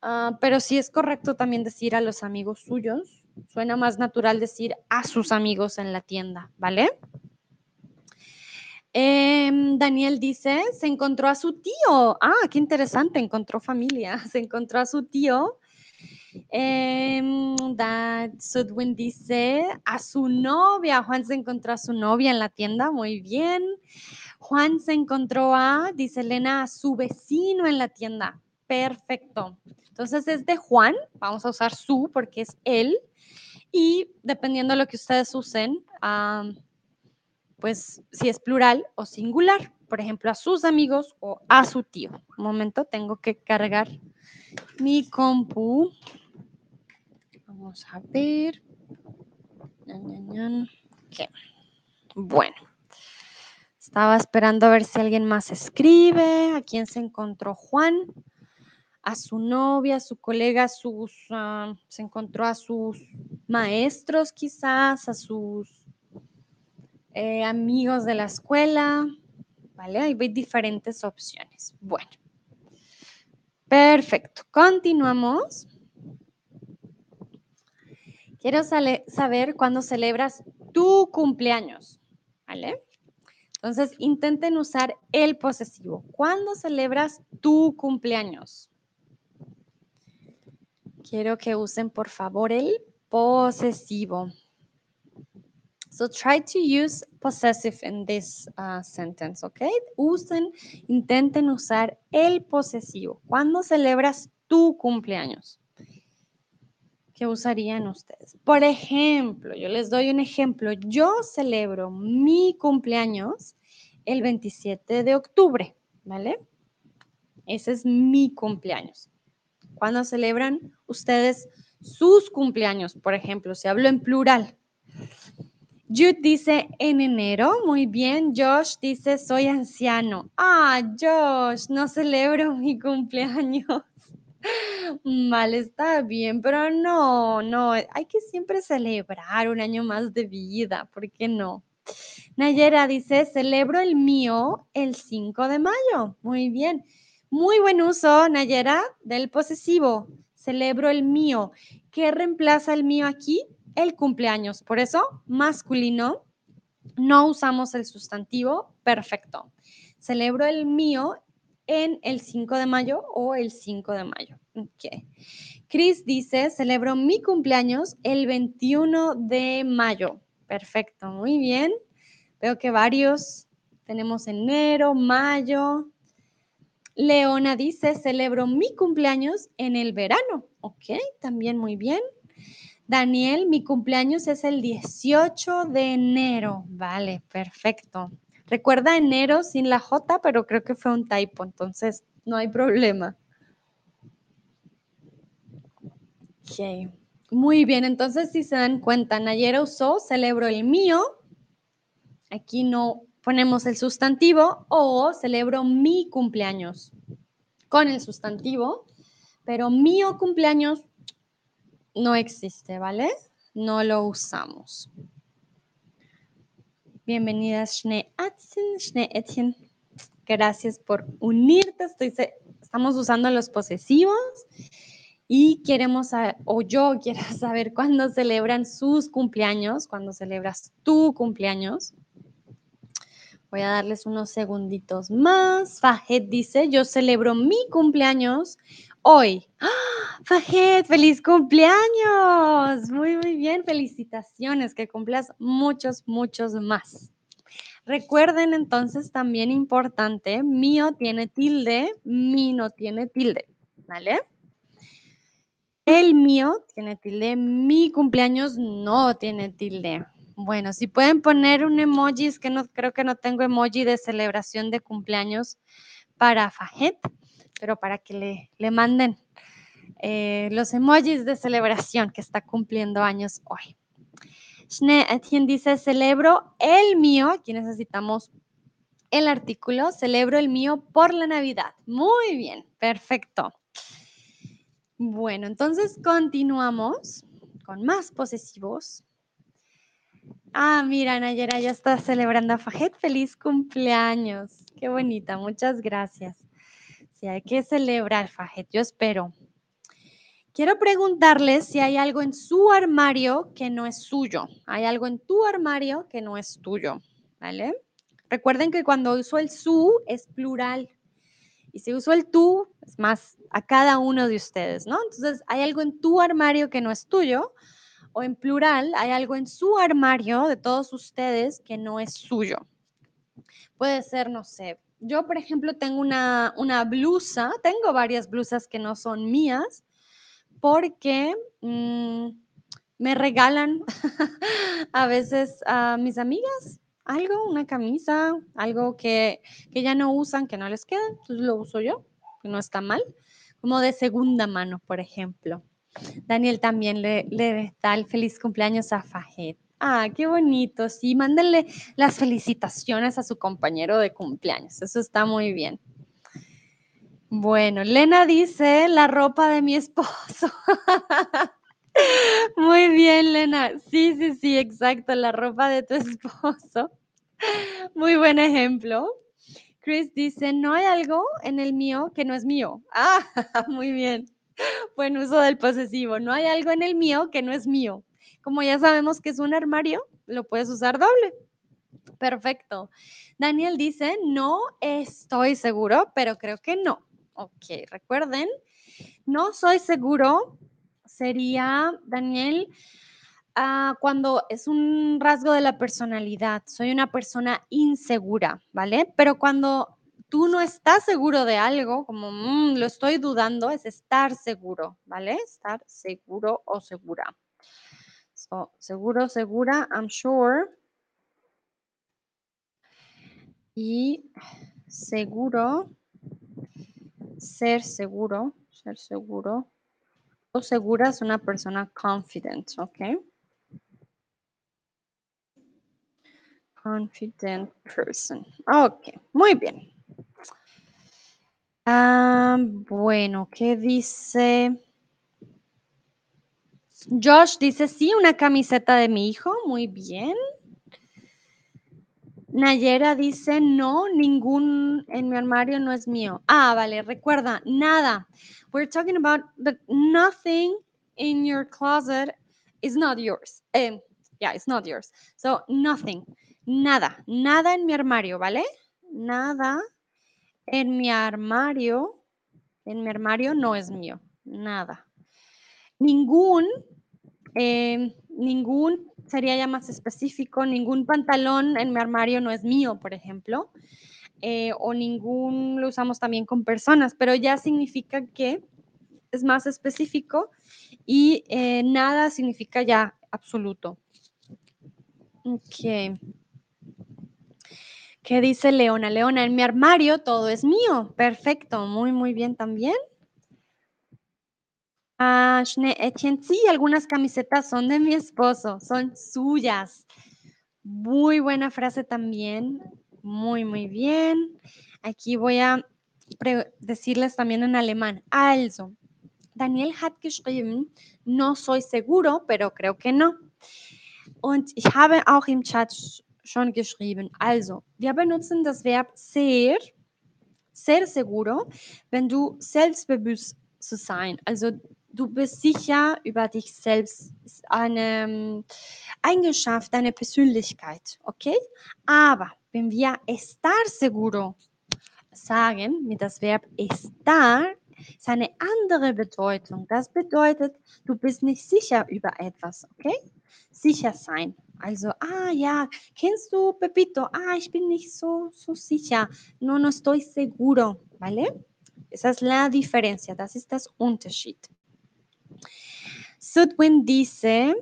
Ah, pero sí es correcto también decir a los amigos suyos. Suena más natural decir a sus amigos en la tienda, ¿vale? Em, Daniel dice, se encontró a su tío. Ah, qué interesante, encontró familia. Se encontró a su tío Em, Sudwin dice a su novia. Juan se encontró a su novia en la tienda. Muy bien. Juan se encontró a, dice Elena, a su vecino en la tienda. Perfecto. Entonces es de Juan. Vamos a usar su porque es él. Y dependiendo de lo que ustedes usen, pues si es plural o singular. Por ejemplo, a sus amigos o a su tío. Un momento, tengo que cargar mi compu. Vamos a ver. Bueno. Estaba esperando a ver si alguien más escribe. ¿A quién se encontró Juan? A su novia, a su colega, sus, ah, se encontró a sus maestros quizás, a sus eh, amigos de la escuela. ¿Vale? Hay diferentes opciones. Bueno. Perfecto. Continuamos. Quiero saber cuándo celebras tu cumpleaños. ¿Vale? Entonces, intenten usar el posesivo. ¿Cuándo celebras tu cumpleaños? Quiero que usen, por favor, el posesivo. So try to use possessive in this uh, sentence, okay? Usen, intenten usar el posesivo. ¿Cuándo celebras tu cumpleaños? ¿Qué usarían ustedes? Por ejemplo, yo les doy un ejemplo. Yo celebro mi cumpleaños el 27 de octubre, ¿vale? Ese es mi cumpleaños. ¿Cuándo celebran ustedes sus cumpleaños? Por ejemplo, si hablo en plural. Jude dice en enero, muy bien. Josh dice soy anciano. Ah, Josh, no celebro mi cumpleaños. Vale, está bien, pero no, no, hay que siempre celebrar un año más de vida, ¿por qué no? Nayera dice, celebro el mío el 5 de mayo. Muy bien. Muy buen uso, Nayera, del posesivo. Celebro el mío. ¿Qué reemplaza el mío aquí? El cumpleaños. Por eso, masculino, no usamos el sustantivo. Perfecto. Celebro el mío en el 5 de mayo o el 5 de mayo. Okay. Chris dice, celebro mi cumpleaños el 21 de mayo. Perfecto, muy bien. Veo que varios tenemos enero, mayo. Leona dice, celebro mi cumpleaños en el verano. Ok, también muy bien. Daniel, mi cumpleaños es el 18 de enero. Vale, perfecto. Recuerda enero sin la J, pero creo que fue un typo, entonces no hay problema. Ok, muy bien, entonces si se dan cuenta, Nayera usó celebro el mío. Aquí no ponemos el sustantivo o celebro mi cumpleaños con el sustantivo, pero mío cumpleaños no existe, ¿vale? No lo usamos. Bienvenida, Schnee Etienne. Gracias por unirte. estamos usando los posesivos y queremos, o yo quiero saber cuándo celebran sus cumpleaños, cuándo celebras tu cumpleaños. Voy a darles unos segunditos más. Fajet dice, yo celebro mi cumpleaños hoy. ¡Ah! Fajet, feliz cumpleaños. Muy, muy bien. Felicitaciones. Que cumplas muchos, muchos más. Recuerden entonces también importante, mío tiene tilde, mi no tiene tilde. ¿Vale? El mío tiene tilde, mi cumpleaños no tiene tilde. Bueno, si pueden poner un emoji, es que no creo que no tengo emoji de celebración de cumpleaños para Fajet, pero para que le, le manden eh, los emojis de celebración que está cumpliendo años hoy. Schnee Etienne dice, celebro el mío, aquí necesitamos el artículo, celebro el mío por la Navidad. Muy bien, perfecto. Bueno, entonces continuamos con más posesivos. Ah, mira, Nayera ya está celebrando a Fajet. Feliz cumpleaños. Qué bonita, muchas gracias. Sí, hay que celebrar, Fajet. Yo espero. Quiero preguntarles si hay algo en su armario que no es suyo. Hay algo en tu armario que no es tuyo, ¿vale? Recuerden que cuando uso el su es plural Y si uso el tú, es más a cada uno de ustedes, ¿no? Entonces, hay algo en tu armario que no es tuyo, o en plural, hay algo en su armario de todos ustedes que no es suyo. Puede ser, no sé, yo por ejemplo tengo una, una blusa, tengo varias blusas que no son mías, porque mm, me regalan a veces a mis amigas algo, una camisa, algo que, que ya no usan, que no les queda, entonces lo uso yo, que no está mal, como de segunda mano, por ejemplo. Daniel también le, le da el feliz cumpleaños a Fajet. Ah, qué bonito. Sí, mándenle las felicitaciones a su compañero de cumpleaños. Eso está muy bien. Bueno, Lena dice la ropa de mi esposo. Muy bien, Lena. Sí, sí, sí, exacto, la ropa de tu esposo. Muy buen ejemplo. Chris dice, no hay algo en el mío que no es mío. Ah, muy bien. Buen uso del posesivo. No hay algo en el mío que no es mío. Como ya sabemos que es un armario, lo puedes usar doble. Perfecto. Daniel dice, no estoy seguro, pero creo que no. Ok, recuerden, no soy seguro sería, Daniel, ah, cuando es un rasgo de la personalidad. Soy una persona insegura, ¿vale? Pero cuando tú no estás seguro de algo, como mm, lo estoy dudando, es estar seguro, ¿vale? Estar seguro o segura. So, seguro, segura, I'm sure. Y seguro, ser seguro, ser seguro. O segura es una persona confident, ¿ok? Confident person. Ok, muy bien. Bueno, ¿qué dice? Josh dice, sí, una camiseta de mi hijo. Muy bien. Nayera dice, no, ningún en mi armario no es mío. Ah, vale, recuerda, nada. We're talking about the nothing in your closet is not yours. Eh, yeah, it's not yours. So, nothing, nada, nada en mi armario, ¿vale? Nada en mi armario, en mi armario no es mío, nada. Ningún, eh, ningún sería ya más específico, ningún pantalón en mi armario no es mío, por ejemplo, eh, o ningún lo usamos también con personas, pero ya significa que es más específico y eh, nada significa ya absoluto. Ok. ¿Qué dice Leona? Leona, en mi armario todo es mío. Perfecto, muy, muy bien también. Ah, sí, algunas camisetas son de mi esposo, son suyas. Muy buena frase también. Muy, muy bien. Aquí voy a decirles también en alemán. Also, Daniel hat geschrieben, no soy seguro, pero creo que no. Und ich habe auch im Chat schon geschrieben. Also, wir benutzen das Verb ser, ser seguro, wenn du selbstbewusst zu sein. Also du bist sicher über dich selbst, ist eine ähm, Eigenschaft, eine Persönlichkeit, okay? Aber wenn wir estar seguro sagen mit das Verb estar, ist eine andere Bedeutung. Das bedeutet, du bist nicht sicher über etwas, okay? Sicher sein. Also, ah ja, kennst du Pepito? Ah, ich bin nicht so, so sicher. No, no estoy seguro, ¿vale? Esa es la diferencia, das ist das Unterschied. Sudwin dice,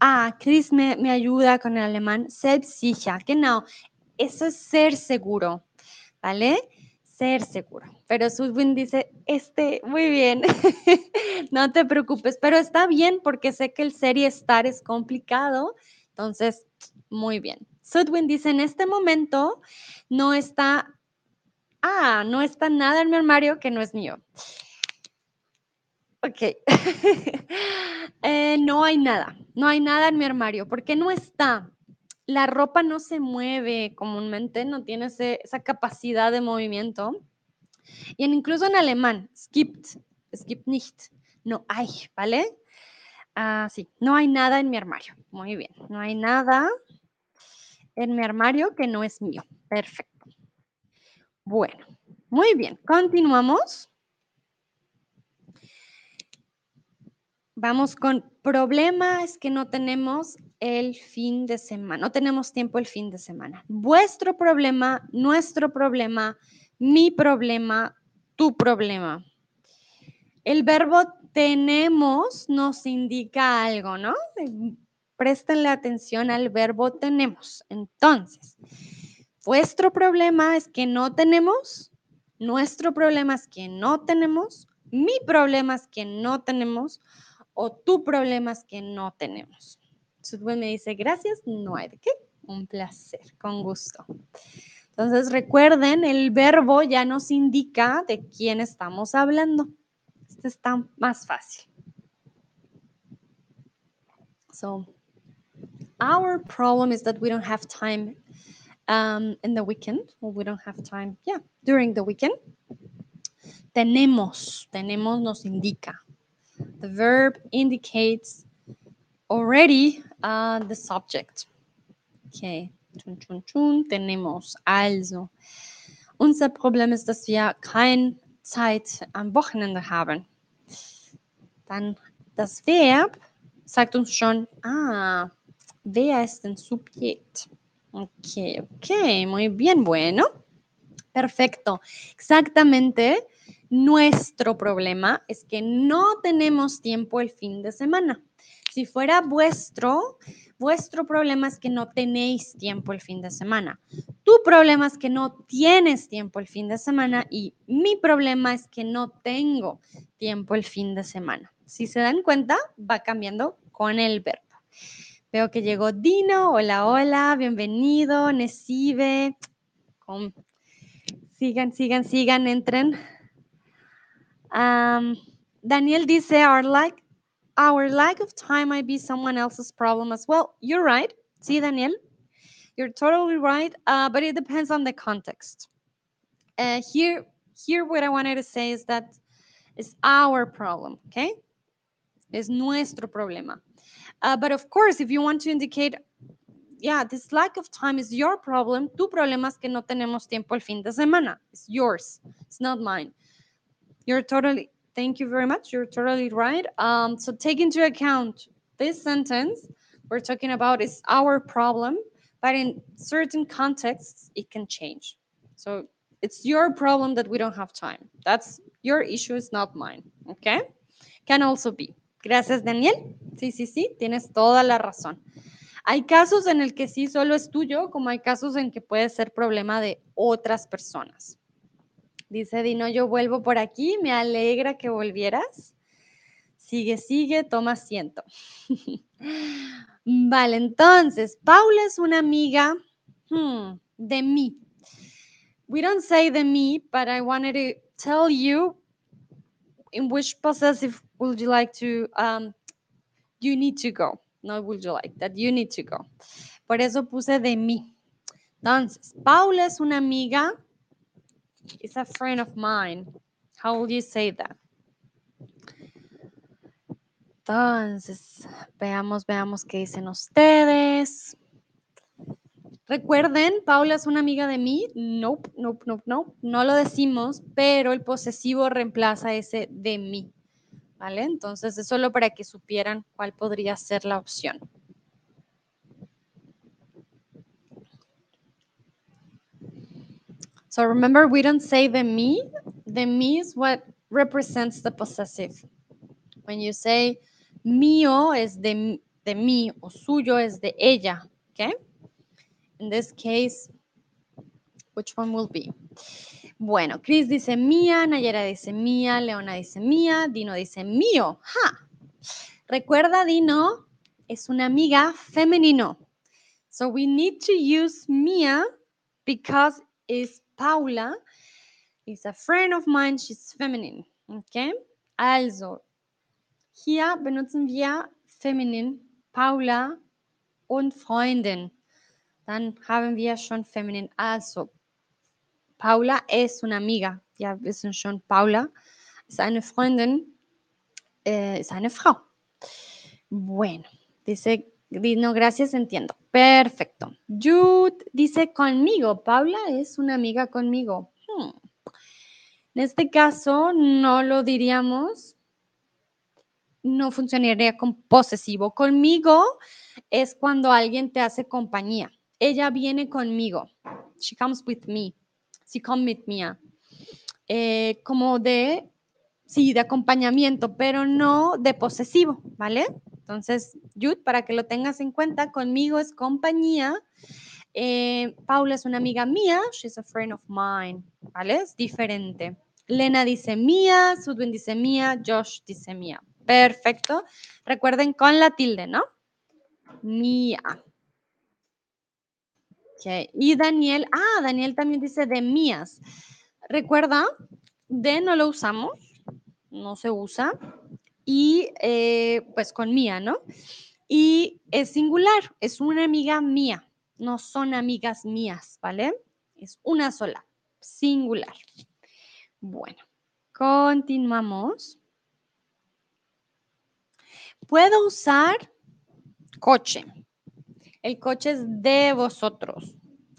ah, Chris me, me ayuda con el alemán, selbstsicher, genau, eso es ser seguro, ¿vale? Ser seguro. Pero Sudwin dice, este, muy bien, no te preocupes, pero está bien porque sé que el ser y estar es complicado, entonces, muy bien. Sudwin dice, en este momento no está, ah, no está nada en mi armario que no es mío. Ok. Eh, no hay nada, no hay nada en mi armario. ¿Por qué no está? La ropa no se mueve comúnmente, no tiene esa capacidad de movimiento. Y incluso en alemán, es gibt nicht, no hay, ¿vale? Ah, sí, no hay nada en mi armario. Muy bien, no hay nada en mi armario que no es mío. Perfecto. Bueno, Muy bien, continuamos. Vamos con problema es que no tenemos el fin de semana, no tenemos tiempo el fin de semana. Vuestro problema, nuestro problema, mi problema, tu problema. El verbo tenemos nos indica algo, ¿no? Prestenle atención al verbo tenemos. Entonces, vuestro problema es que no tenemos, nuestro problema es que no tenemos, mi problema es que no tenemos o tu problema es que no tenemos. Sudway me dice, gracias, no hay de qué. Un placer, con gusto. Entonces recuerden, el verbo ya nos indica de quién estamos hablando. Este está más fácil. So, our problem is that we don't have time um, in the weekend, or we don't have time, yeah, during the weekend. Tenemos, tenemos nos indica. The verb indicates already uh, the subject. Okay, chun, chun, chun, tenemos also. Unser Problem ist, dass wir keine Zeit am Wochenende haben. Dann das Verb sagt uns schon, ah, wer ist ein Subjekt? Ok, ok, muy bien, bueno. Perfecto. Exactamente. Nuestro problema es que no tenemos tiempo el fin de semana. Si fuera vuestro, vuestro problema es que no tenéis tiempo el fin de semana. Tu problema es que no tienes tiempo el fin de semana y mi problema es que no tengo tiempo el fin de semana. Si se dan cuenta, va cambiando con el verbo. Veo que llegó Dino. Hola, hola, bienvenido. Nesibe. Sigan, sigan, sigan, entren. Um, Daniel dice, our lack, our lack of time might be someone else's problem as well. You're right. See, Daniel, you're totally right. Uh, but it depends on the context. Uh, here, here, what I wanted to say is that it's our problem. Okay, it's nuestro problema. Uh, but of course, if you want to indicate, yeah, this lack of time is your problem. Tu problema es que no tenemos tiempo el fin de semana. It's yours. It's not mine. You're totally, thank you very much. You're totally right. Um, so take into account this sentence we're talking about is our problem, but in certain contexts, it can change. So it's your problem that we don't have time. That's your issue, is not mine. Okay? Can also be. Gracias, Daniel. Sí, sí, sí, tienes toda la razón. Hay casos en el que sí solo es tuyo, como hay casos en que puede ser problema de otras personas. Dice Dino, yo vuelvo por aquí, me alegra que volvieras. Sigue, sigue, toma asiento. vale, entonces, Paula es una amiga hmm, de mí. We don't say de mí, but I wanted to tell you in which possessive would you like to, um, you need to go. No would you like, that you need to go. Por eso puse de mí. Entonces, Paula es una amiga It's a friend of mine. How will you say that? Entonces, veamos, veamos qué dicen ustedes. Recuerden, Paula es una amiga de mí. Nope, nope, nope, nope. No lo decimos, pero el posesivo reemplaza ese de mí. ¿Vale? Entonces, es solo para que supieran cuál podría ser la opción. So remember, we don't say the me. The me is what represents the possessive. When you say mío es de, de mí o suyo es de ella, okay? In this case, which one will be? Bueno, Chris dice mía, Nayera dice mía, Leona dice mía, Dino dice mío. ¡Ja! Recuerda, Dino es una amiga femenino. So we need to use mía because it's Paula is a friend of mine, she's feminine. Okay? Also, hier benutzen wir feminin, Paula und Freundin. Dann haben wir schon feminin. Also, Paula es una amiga. Ja, wissen schon, Paula ist eine Freundin, äh, ist Frau. Bueno, dice No, gracias, entiendo. Perfecto. Jude dice conmigo. Paula es una amiga conmigo. Hmm. En este caso, no lo diríamos, no funcionaría con posesivo. Conmigo es cuando alguien te hace compañía. Ella viene conmigo. She comes with me. She comes with me. Eh, como de, sí, de acompañamiento, pero no de posesivo, ¿vale? Entonces, Jude, para que lo tengas en cuenta, conmigo es compañía. Eh, Paula es una amiga mía, she's a friend of mine, ¿vale? Es diferente. Lena dice mía, Sudwin dice mía, Josh dice mía. Perfecto. Recuerden con la tilde, ¿no? Mía. Okay. Y Daniel, ah, Daniel también dice de mías. Recuerda, de no lo usamos, no se usa. Y eh, pues con mía, ¿no? Y es singular, es una amiga mía, no son amigas mías, ¿vale? Es una sola, singular. Bueno, continuamos. Puedo usar coche. El coche es de vosotros.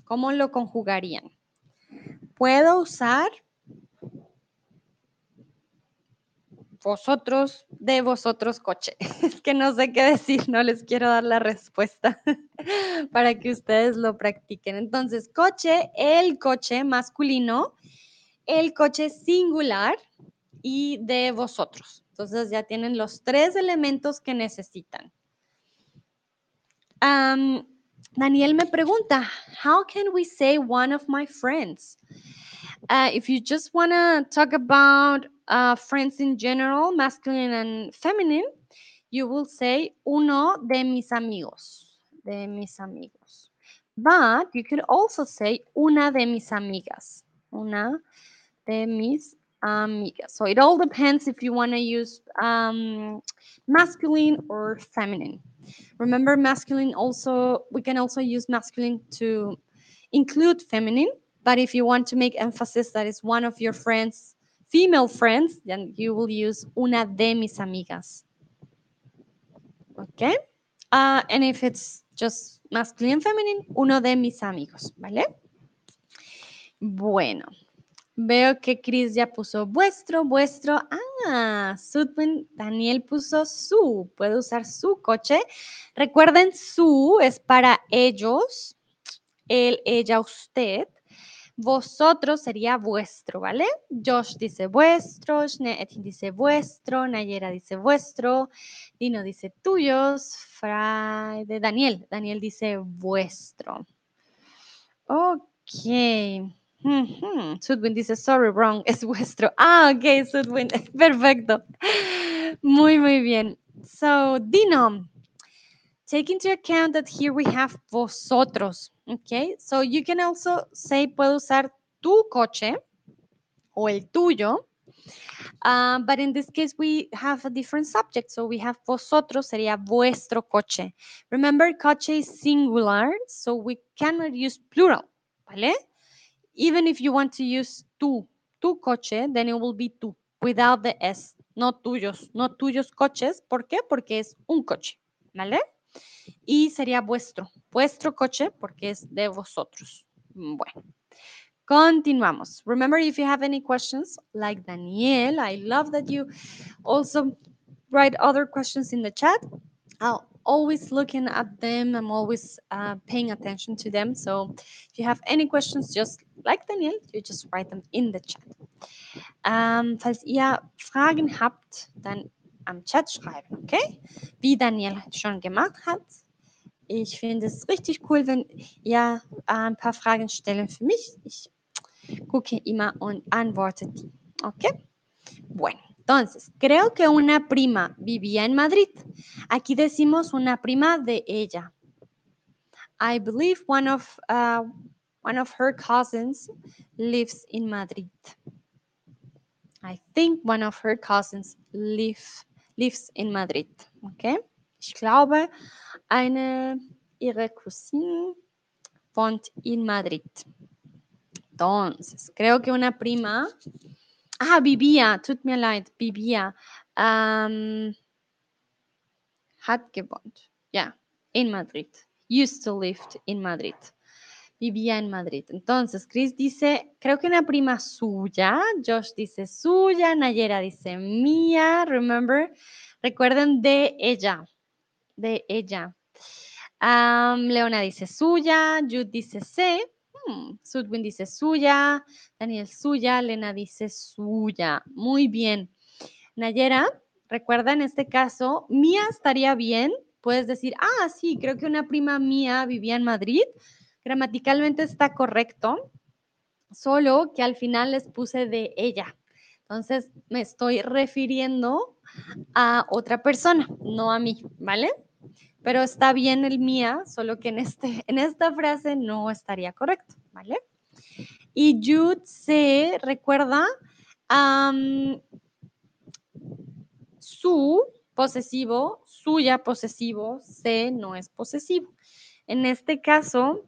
¿Cómo lo conjugarían? Puedo usar vosotros, de vosotros coche. Es que no sé qué decir, no les quiero dar la respuesta para que ustedes lo practiquen. Entonces, coche, el coche masculino, el coche singular y de vosotros. Entonces ya tienen los tres elementos que necesitan. Daniel me pregunta, how can we say one of my friends? Uh, if you just want to talk about uh, friends in general, masculine and feminine, you will say uno de mis amigos, de mis amigos. But you could also say una de mis amigas, una de mis amigas. So it all depends if you want to use um, masculine or feminine. Remember, masculine also, we can also use masculine to include feminine. But if you want to make emphasis that is one of your friends, female friends, then you will use una de mis amigas. Okay? Uh, and if it's just masculine and feminine, uno de mis amigos, ¿vale? Bueno, veo que Chris ya puso vuestro, vuestro. Ah, Daniel puso su. Puede usar su coche. Recuerden, su es para ellos, él, ella, usted. Vosotros sería vuestro, ¿vale? Josh dice vuestro, Schneetin dice vuestro, Nayera dice vuestro, Dino dice tuyos, de Daniel, Daniel dice vuestro. Ok. Sudwin dice, sorry, wrong, es vuestro. Ah, ok, Sudwin, perfecto. Muy, muy bien. So, Dino, take into account that here we have vosotros. Okay, so you can also say, puedo usar tu coche o el tuyo. Um, but in this case, we have a different subject. So we have vosotros sería vuestro coche. Remember, coche is singular, so we cannot use plural, ¿vale? Even if you want to use tu, tu coche, then it will be tu, without the S, no tuyos, no tuyos coches. ¿Por qué? Porque es un coche, ¿vale? Y sería vuestro, vuestro coche porque es de vosotros. Bueno, continuamos. Remember, if you have any questions, like Daniel, I love that you also write other questions in the chat. I'll always looking at them. I'm always uh, paying attention to them. So if you have any questions, just like Daniel, you just write them in the chat. Um, falls ihr Fragen habt, dann am Chat schreiben, okay? Wie Daniel schon gemacht hat. Ich finde es richtig cool, wenn ihr ein paar Fragen stellen für mich. Ich gucke immer und antworte die, okay? Bueno, entonces, creo que una prima vivía en Madrid. Aquí decimos una prima de ella. I believe one of, uh, one of her cousins lives in Madrid. I think one of her cousins live lives in Madrid. Okay? Ich glaube, eine ihrer Cousinen wohnt in Madrid. Entonces, creo que una prima. Ah, vivía, tut mir leid, vivía. Um, hat gewohnt. Ja, in Madrid. Used to live in Madrid. Vivía en Madrid. Entonces, Chris dice, creo que una prima suya, Josh dice suya, Nayera dice mía, remember, recuerden de ella, de ella. Leona dice suya, Jude dice C, hmm, Sudwin dice suya, Daniel suya, Lena dice suya. Muy bien. Nayera, recuerda en este caso, mía estaría bien. Puedes decir, ah, sí, creo que una prima mía vivía en Madrid. Gramaticalmente está correcto, solo que al final les puse de ella. Entonces me estoy refiriendo a otra persona, no a mí, ¿vale? pero está bien el mía, solo que en, este, en esta frase no estaría correcto, ¿vale? Y Jude se recuerda su posesivo, suya posesivo, se no es posesivo. En este caso,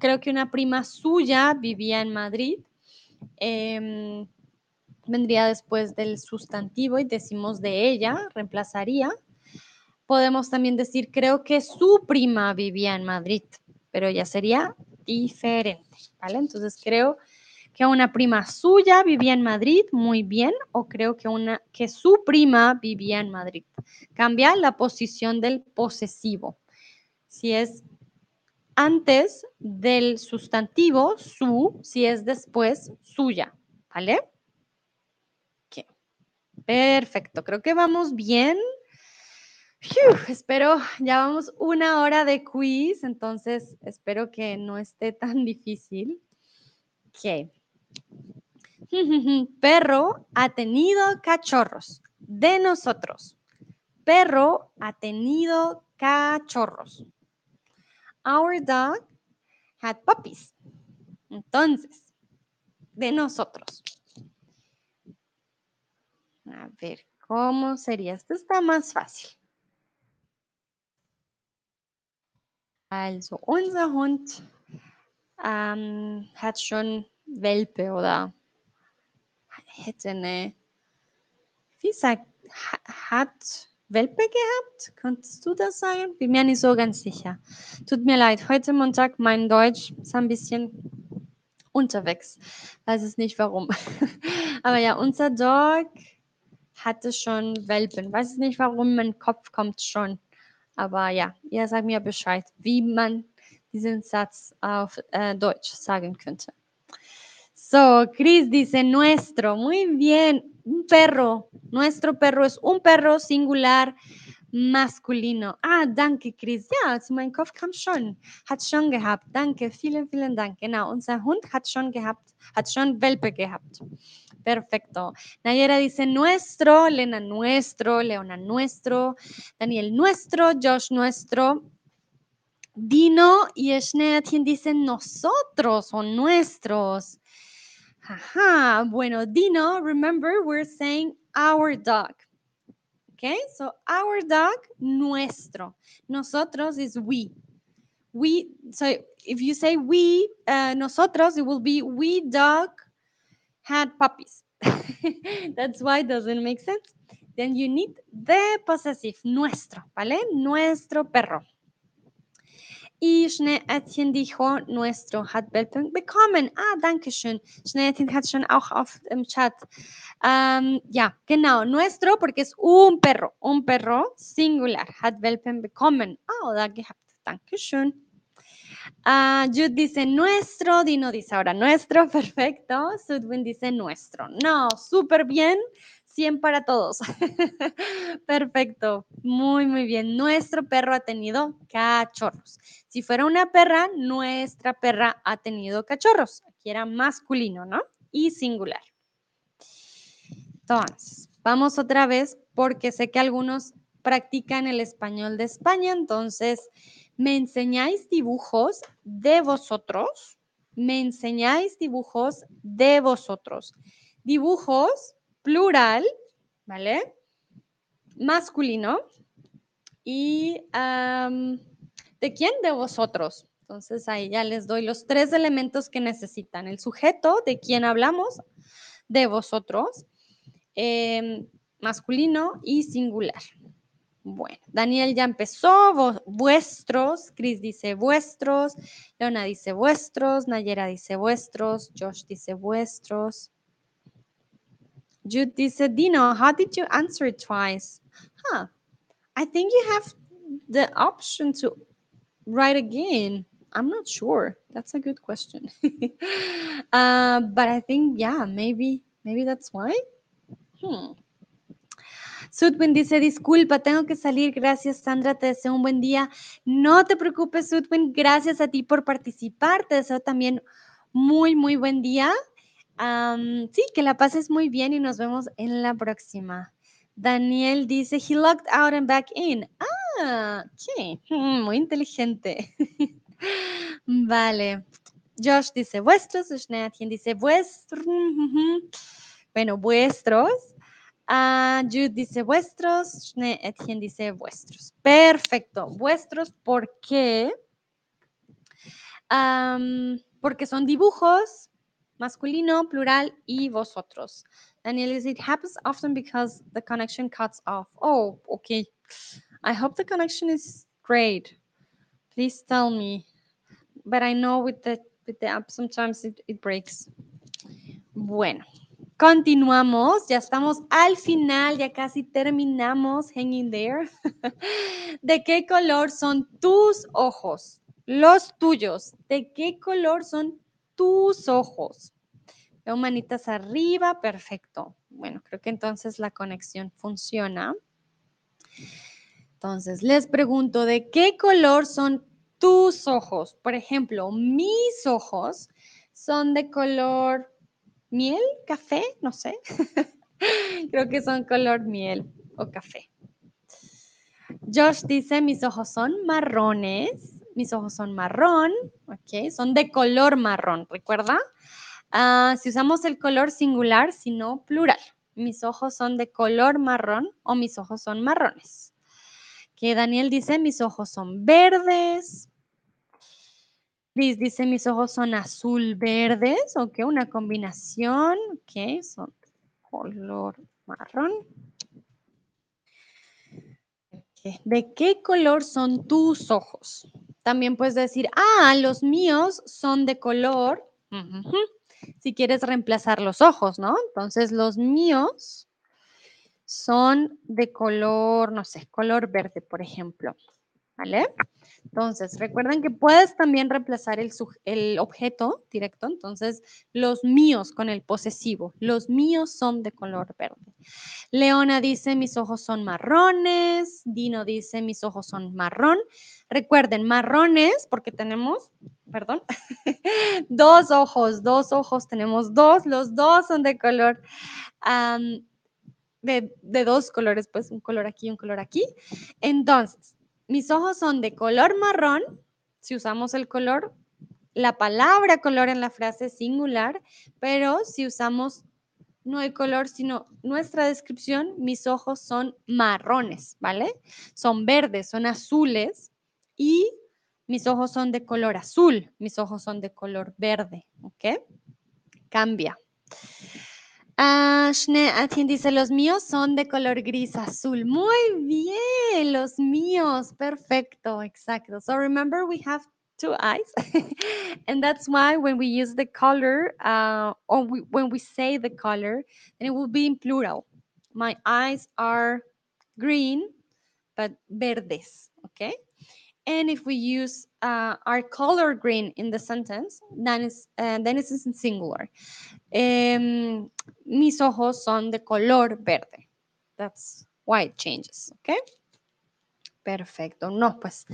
creo que una prima suya vivía en Madrid. Em, vendría después del sustantivo y decimos de ella, reemplazaría podemos también decir, creo que su prima vivía en Madrid, pero ya sería diferente, ¿vale? Entonces creo que una prima suya vivía en Madrid, muy bien, o creo que, una, que su prima vivía en Madrid. Cambia la posición del posesivo. Si es antes del sustantivo, su, si es después, suya, ¿vale? Perfecto, creo que vamos bien espero, ya vamos una hora de quiz, entonces espero que no esté tan difícil. Ok. Perro ha tenido cachorros. De nosotros. Perro ha tenido cachorros. Our dog had puppies. Entonces, de nosotros. A ver, ¿cómo sería? Esto está más fácil. Also unser Hund hat schon Welpe oder hätte eine, wie sagt, hat Welpe gehabt? Kannst du das sagen? Bin mir nicht so ganz sicher. Tut mir leid, heute Montag mein Deutsch ist ein bisschen unterwegs. Weiß es nicht warum. Aber ja, unser Dog hatte schon Welpen. Weiß es nicht warum, mein Kopf kommt schon Aber ja, ihr sagt mir Bescheid, wie man diesen Satz auf äh, Deutsch sagen könnte. So, Chris dice nuestro. Muy bien. Un perro. Nuestro perro es un perro singular masculino. Ah, danke, Chris. Ja, zu meinem Kopf kam schon. Hat schon gehabt. Danke, vielen, vielen Dank. Genau, unser Hund hat schon gehabt, hat schon Welpe gehabt. Perfecto. Nayera dice nuestro, Lena nuestro, Leona nuestro, Daniel nuestro, Josh nuestro. Dino y Schneatien dicen nosotros o nuestros. Ajá, bueno, Dino, remember we're saying our dog. Okay, so our dog, nuestro. Nosotros is we. We, so if you say we, uh, nosotros, it will be we dog had puppies. That's why it doesn't make sense. Then you need the possessive, nuestro, ¿vale? Nuestro perro. Y Schneeätchen dijo, nuestro hat Welpen bekommen. Ah, danke schön. Schneeätchen hat schon auch auf dem Chat. Um, ja, genau, nuestro, porque es un perro, un perro singular, hat Welpen bekommen. Ah, oder gehabt. Danke schön. Uh, Jude dice nuestro, Dino dice ahora nuestro, perfecto. Sudwin dice nuestro. No, súper bien. 100 para todos. Perfecto, muy, muy bien. Nuestro perro ha tenido cachorros. Si fuera una perra, nuestra perra ha tenido cachorros. Aquí era masculino, ¿no? Y singular. Entonces, vamos otra vez porque sé que algunos practican el español de España, entonces ¿Me enseñáis dibujos de vosotros? ¿Me enseñáis dibujos de vosotros? Dibujos, plural, ¿vale? Masculino. ¿Y de quién? De vosotros. Entonces ahí ya les doy los tres elementos que necesitan. El sujeto, de quién hablamos, de vosotros, em, masculino y singular. Bueno, Daniel ya empezó, vuestros, Chris dice vuestros, Leona dice vuestros, Nayera dice vuestros, Josh dice vuestros. Jude dice, Dino, how did you answer it twice? Huh, I think you have the option to write again. I'm not sure. That's a good question. uh, but I think, yeah, maybe, maybe that's why. Hmm. Sudwin dice, disculpa, tengo que salir. Gracias, Sandra. Te deseo un buen día. No te preocupes, Sudwin. Gracias a ti por participar. Te deseo también muy, muy buen día. sí, que la pases muy bien y nos vemos en la próxima. Daniel dice, he logged out and back in. Ah, sí, mm, muy inteligente. vale. Josh dice vuestros, quien dice vuestros. Bueno, vuestros. Uh, Jude dice vuestros, Etienne dice vuestros. Perfecto, vuestros, ¿por qué? porque son dibujos, masculino, plural y vosotros. Daniel dice, it happens often because the connection cuts off. Oh, okay. I hope the connection is great. Please tell me. But I know with the, with the app sometimes it, breaks. Bueno, Continuamos, ya estamos al final, ya casi terminamos, hanging there. ¿De qué color son tus ojos? Los tuyos. ¿De qué color son tus ojos? Veo manitas arriba, perfecto. Bueno, creo que entonces la conexión funciona. Entonces, les pregunto, ¿de qué color son tus ojos? Por ejemplo, mis ojos son de color miel, café, no sé. Creo que son color miel o café. Josh dice, mis ojos son marrones. Mis ojos son marrón, ok, son de color marrón, ¿recuerda? Ah, si usamos el color singular, sino plural. Mis ojos son de color marrón o mis ojos son marrones. Que Daniel dice, mis ojos son verdes. Liz dice, mis ojos son azul verdes, ok, una combinación, ok, son color marrón. ¿De qué color son tus ojos? También puedes decir, ah, los míos son de color, si quieres reemplazar los ojos, ¿no? Entonces, los míos son de color, no sé, color verde, por ejemplo, ¿vale? Entonces, recuerden que puedes también reemplazar el, el, objeto directo. Entonces, los míos con el posesivo. Los míos son de color verde. Leona dice, mis ojos son marrones. Dino dice, mis ojos son marrón. Recuerden, marrones, porque tenemos, perdón, dos ojos, dos ojos, tenemos dos. Los dos son de color de, de, dos colores, pues un color aquí y un color aquí. Entonces, mis ojos son de color marrón, si usamos el color, la palabra color en la frase singular, pero si usamos no el color, sino nuestra descripción, mis ojos son marrones, ¿vale? Son verdes, son azules y mis ojos son de color azul, mis ojos son de color verde, ¿ok? Cambia. Ah, dice, los míos son de color gris azul. Muy bien, los míos. Perfecto, exacto. So remember, we have two eyes. and that's why when we use the color, uh, or we, when we say the color, then it will be in plural. My eyes are green, but verdes, okay? And if we use uh, our color green in the sentence, then it's, uh, then it's in singular. Um, mis ojos son de color verde. That's why it changes, okay? Perfecto. No, pues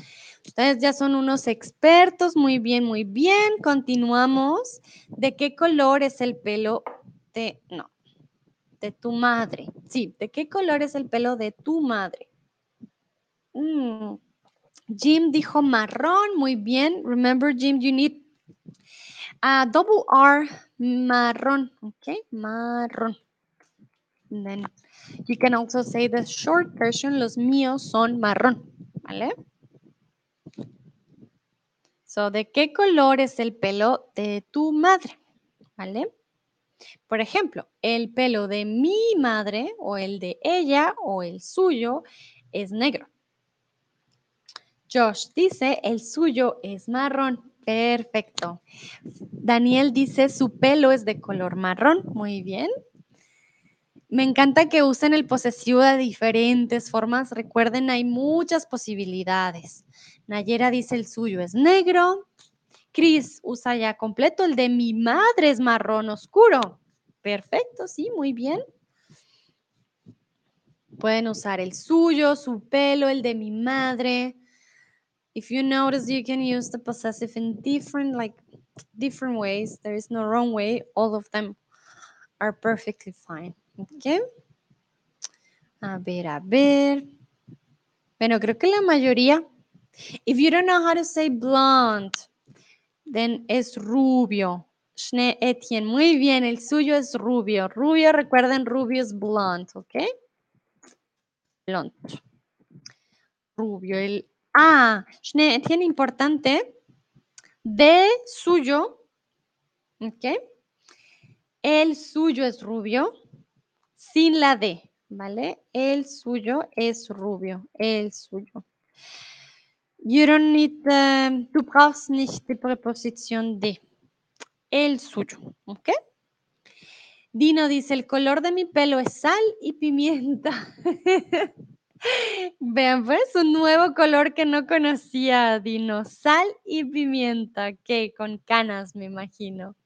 ustedes ya son unos expertos. Muy bien, muy bien. Continuamos. ¿De qué color es el pelo de... No, de tu madre. Sí, ¿de qué color es el pelo de tu madre? Mm, Jim dijo marrón, muy bien. Remember, Jim, you need a double R, marrón, okay, marrón. And then you can also say the short version, los míos son marrón, ¿vale? So, ¿de qué color es el pelo de tu madre? ¿Vale? Por ejemplo, el pelo de mi madre o el de ella o el suyo es negro. Josh dice, el suyo es marrón. Perfecto. Daniel dice, su pelo es de color marrón. Muy bien. Me encanta que usen el posesivo de diferentes formas. Recuerden, hay muchas posibilidades. Nayera dice, el suyo es negro. Cris usa ya completo. El de mi madre es marrón oscuro. Perfecto, sí, muy bien. Pueden usar el suyo, su pelo, el de mi madre. If you notice, you can use the possessive in different, like, different ways. There is no wrong way. All of them are perfectly fine. Okay. A ver, a ver. Bueno, creo que la mayoría. If you don't know how to say blonde, then es rubio. Schnee Etienne. Muy bien, el suyo es rubio. Rubio, recuerden, rubio es blonde, ¿ok? Blonde. Rubio. El Ah, Schnee tiene importante. De suyo. ¿Ok? El suyo es rubio. Sin la D. ¿Vale? El suyo es rubio. El suyo. You don't need, um, du brauchst nicht die Präposition de. El suyo. ¿Ok? Dino dice, el color de mi pelo es sal y pimienta. Vean, pues un nuevo color que no conocía, Dino. Y pimienta, que con canas, me imagino.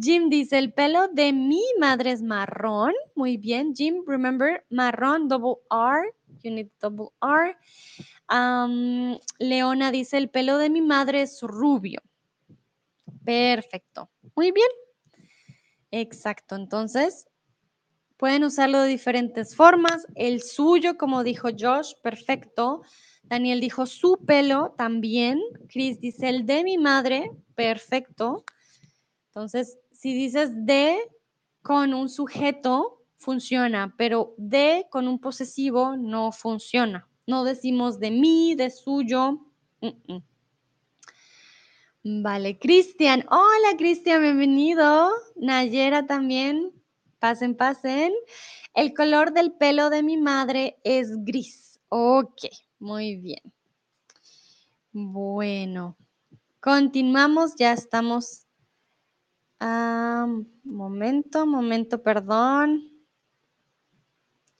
Jim dice, el pelo de mi madre es marrón. Muy bien, Jim, remember, marrón, double R. You need double R. Leona dice, el pelo de mi madre es rubio. Perfecto. Muy bien. Exacto. Entonces, Pueden usarlo de diferentes formas. El suyo, como dijo Josh, perfecto. Daniel dijo su pelo también. Chris dice el de mi madre, perfecto. Entonces, si dices de con un sujeto, funciona, pero de con un posesivo no funciona. No decimos de mí, de suyo. Vale, Cristian. Hola, Cristian, bienvenido. Nayera también. Pasen, pasen. El color del pelo de mi madre es gris. Ok, muy bien. Bueno, continuamos, ya estamos. momento, momento, perdón.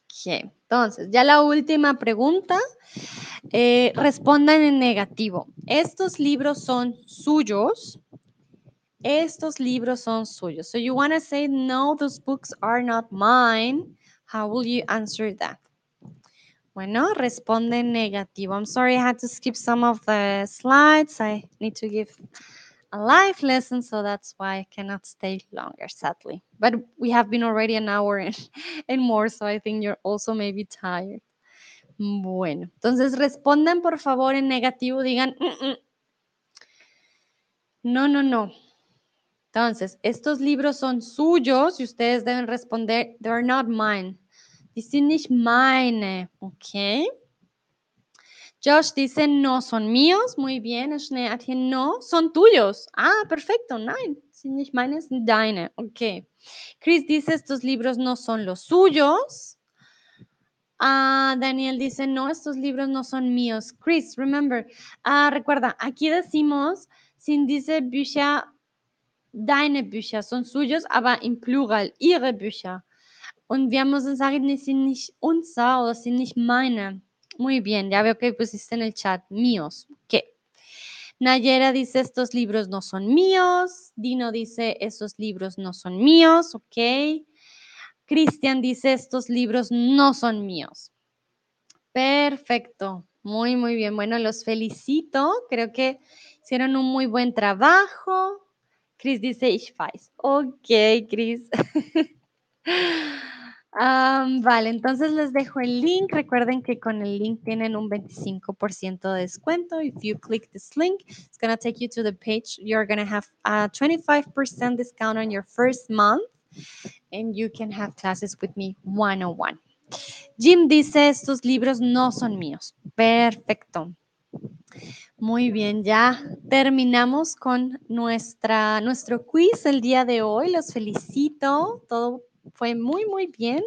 Ok, entonces, ya la última pregunta. Eh, respondan en negativo. ¿Estos libros son suyos? Estos libros son suyos. So you want to say, no, those books are not mine. How will you answer that? Bueno, responde negativo. I'm sorry I had to skip some of the slides. I need to give a live lesson, so that's why I cannot stay longer, sadly. But we have been already an hour and, more, so I think you're also maybe tired. Bueno, entonces respondan por favor en negativo, digan, mm, mm". no, no, no. Entonces, estos libros son suyos y ustedes deben responder, they're not mine. Die sind nicht meine, ¿ok? Josh dice, no son míos. Muy bien. Schnee no, son tuyos. Ah, perfecto. Nein, sind nicht meine, sind deine. Ok. Chris dice, estos libros no son los suyos. Ah, Daniel dice, no, estos libros no son míos. Chris, remember, ah, recuerda, aquí decimos, sin dice Bücher deine Bücher son suyos, aber im Plural, ihre Bücher. Und wir müssen sagen, die sind nicht unser oder sind nicht meine. Muy bien, ya veo que pusiste en el chat, míos. ¿Qué? Nayera dice, estos libros no son míos. Dino dice, estos libros no son míos. Ok. Cristian dice, estos libros no son míos. Perfecto. Muy, muy bien. Bueno, los felicito. Creo que hicieron un muy buen trabajo. Chris dice, ich weiß. Ok, Chris. vale, entonces les dejo el link. Recuerden que con el link tienen un 25% de descuento. If you click this link, it's going to take you to the page. You're going to have a 25% discount on your first month. And you can have classes with me one-on-one. Jim dice, estos libros no son míos. Perfecto. Muy bien, ya terminamos con nuestra, nuestro quiz el día de hoy. Los felicito, todo fue muy, muy bien.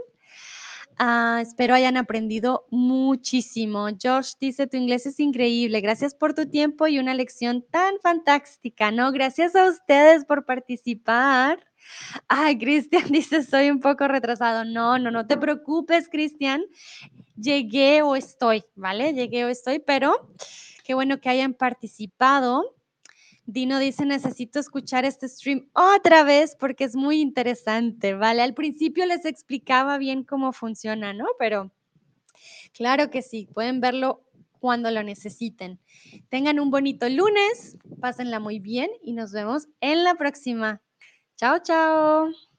Ah, espero hayan aprendido muchísimo. Josh dice, tu inglés es increíble. Gracias por tu tiempo y una lección tan fantástica, ¿no? Gracias a ustedes por participar. Ay, Cristian dice, soy un poco retrasado. No, no, no te preocupes, Cristian. Llegué o estoy, ¿vale? Llegué o estoy, pero qué bueno que hayan participado. Dino dice, necesito escuchar este stream otra vez porque es muy interesante, ¿vale? Al principio les explicaba bien cómo funciona, ¿no? Pero claro que sí, pueden verlo cuando lo necesiten. Tengan un bonito lunes, pásenla muy bien y nos vemos en la próxima. Chao, chao.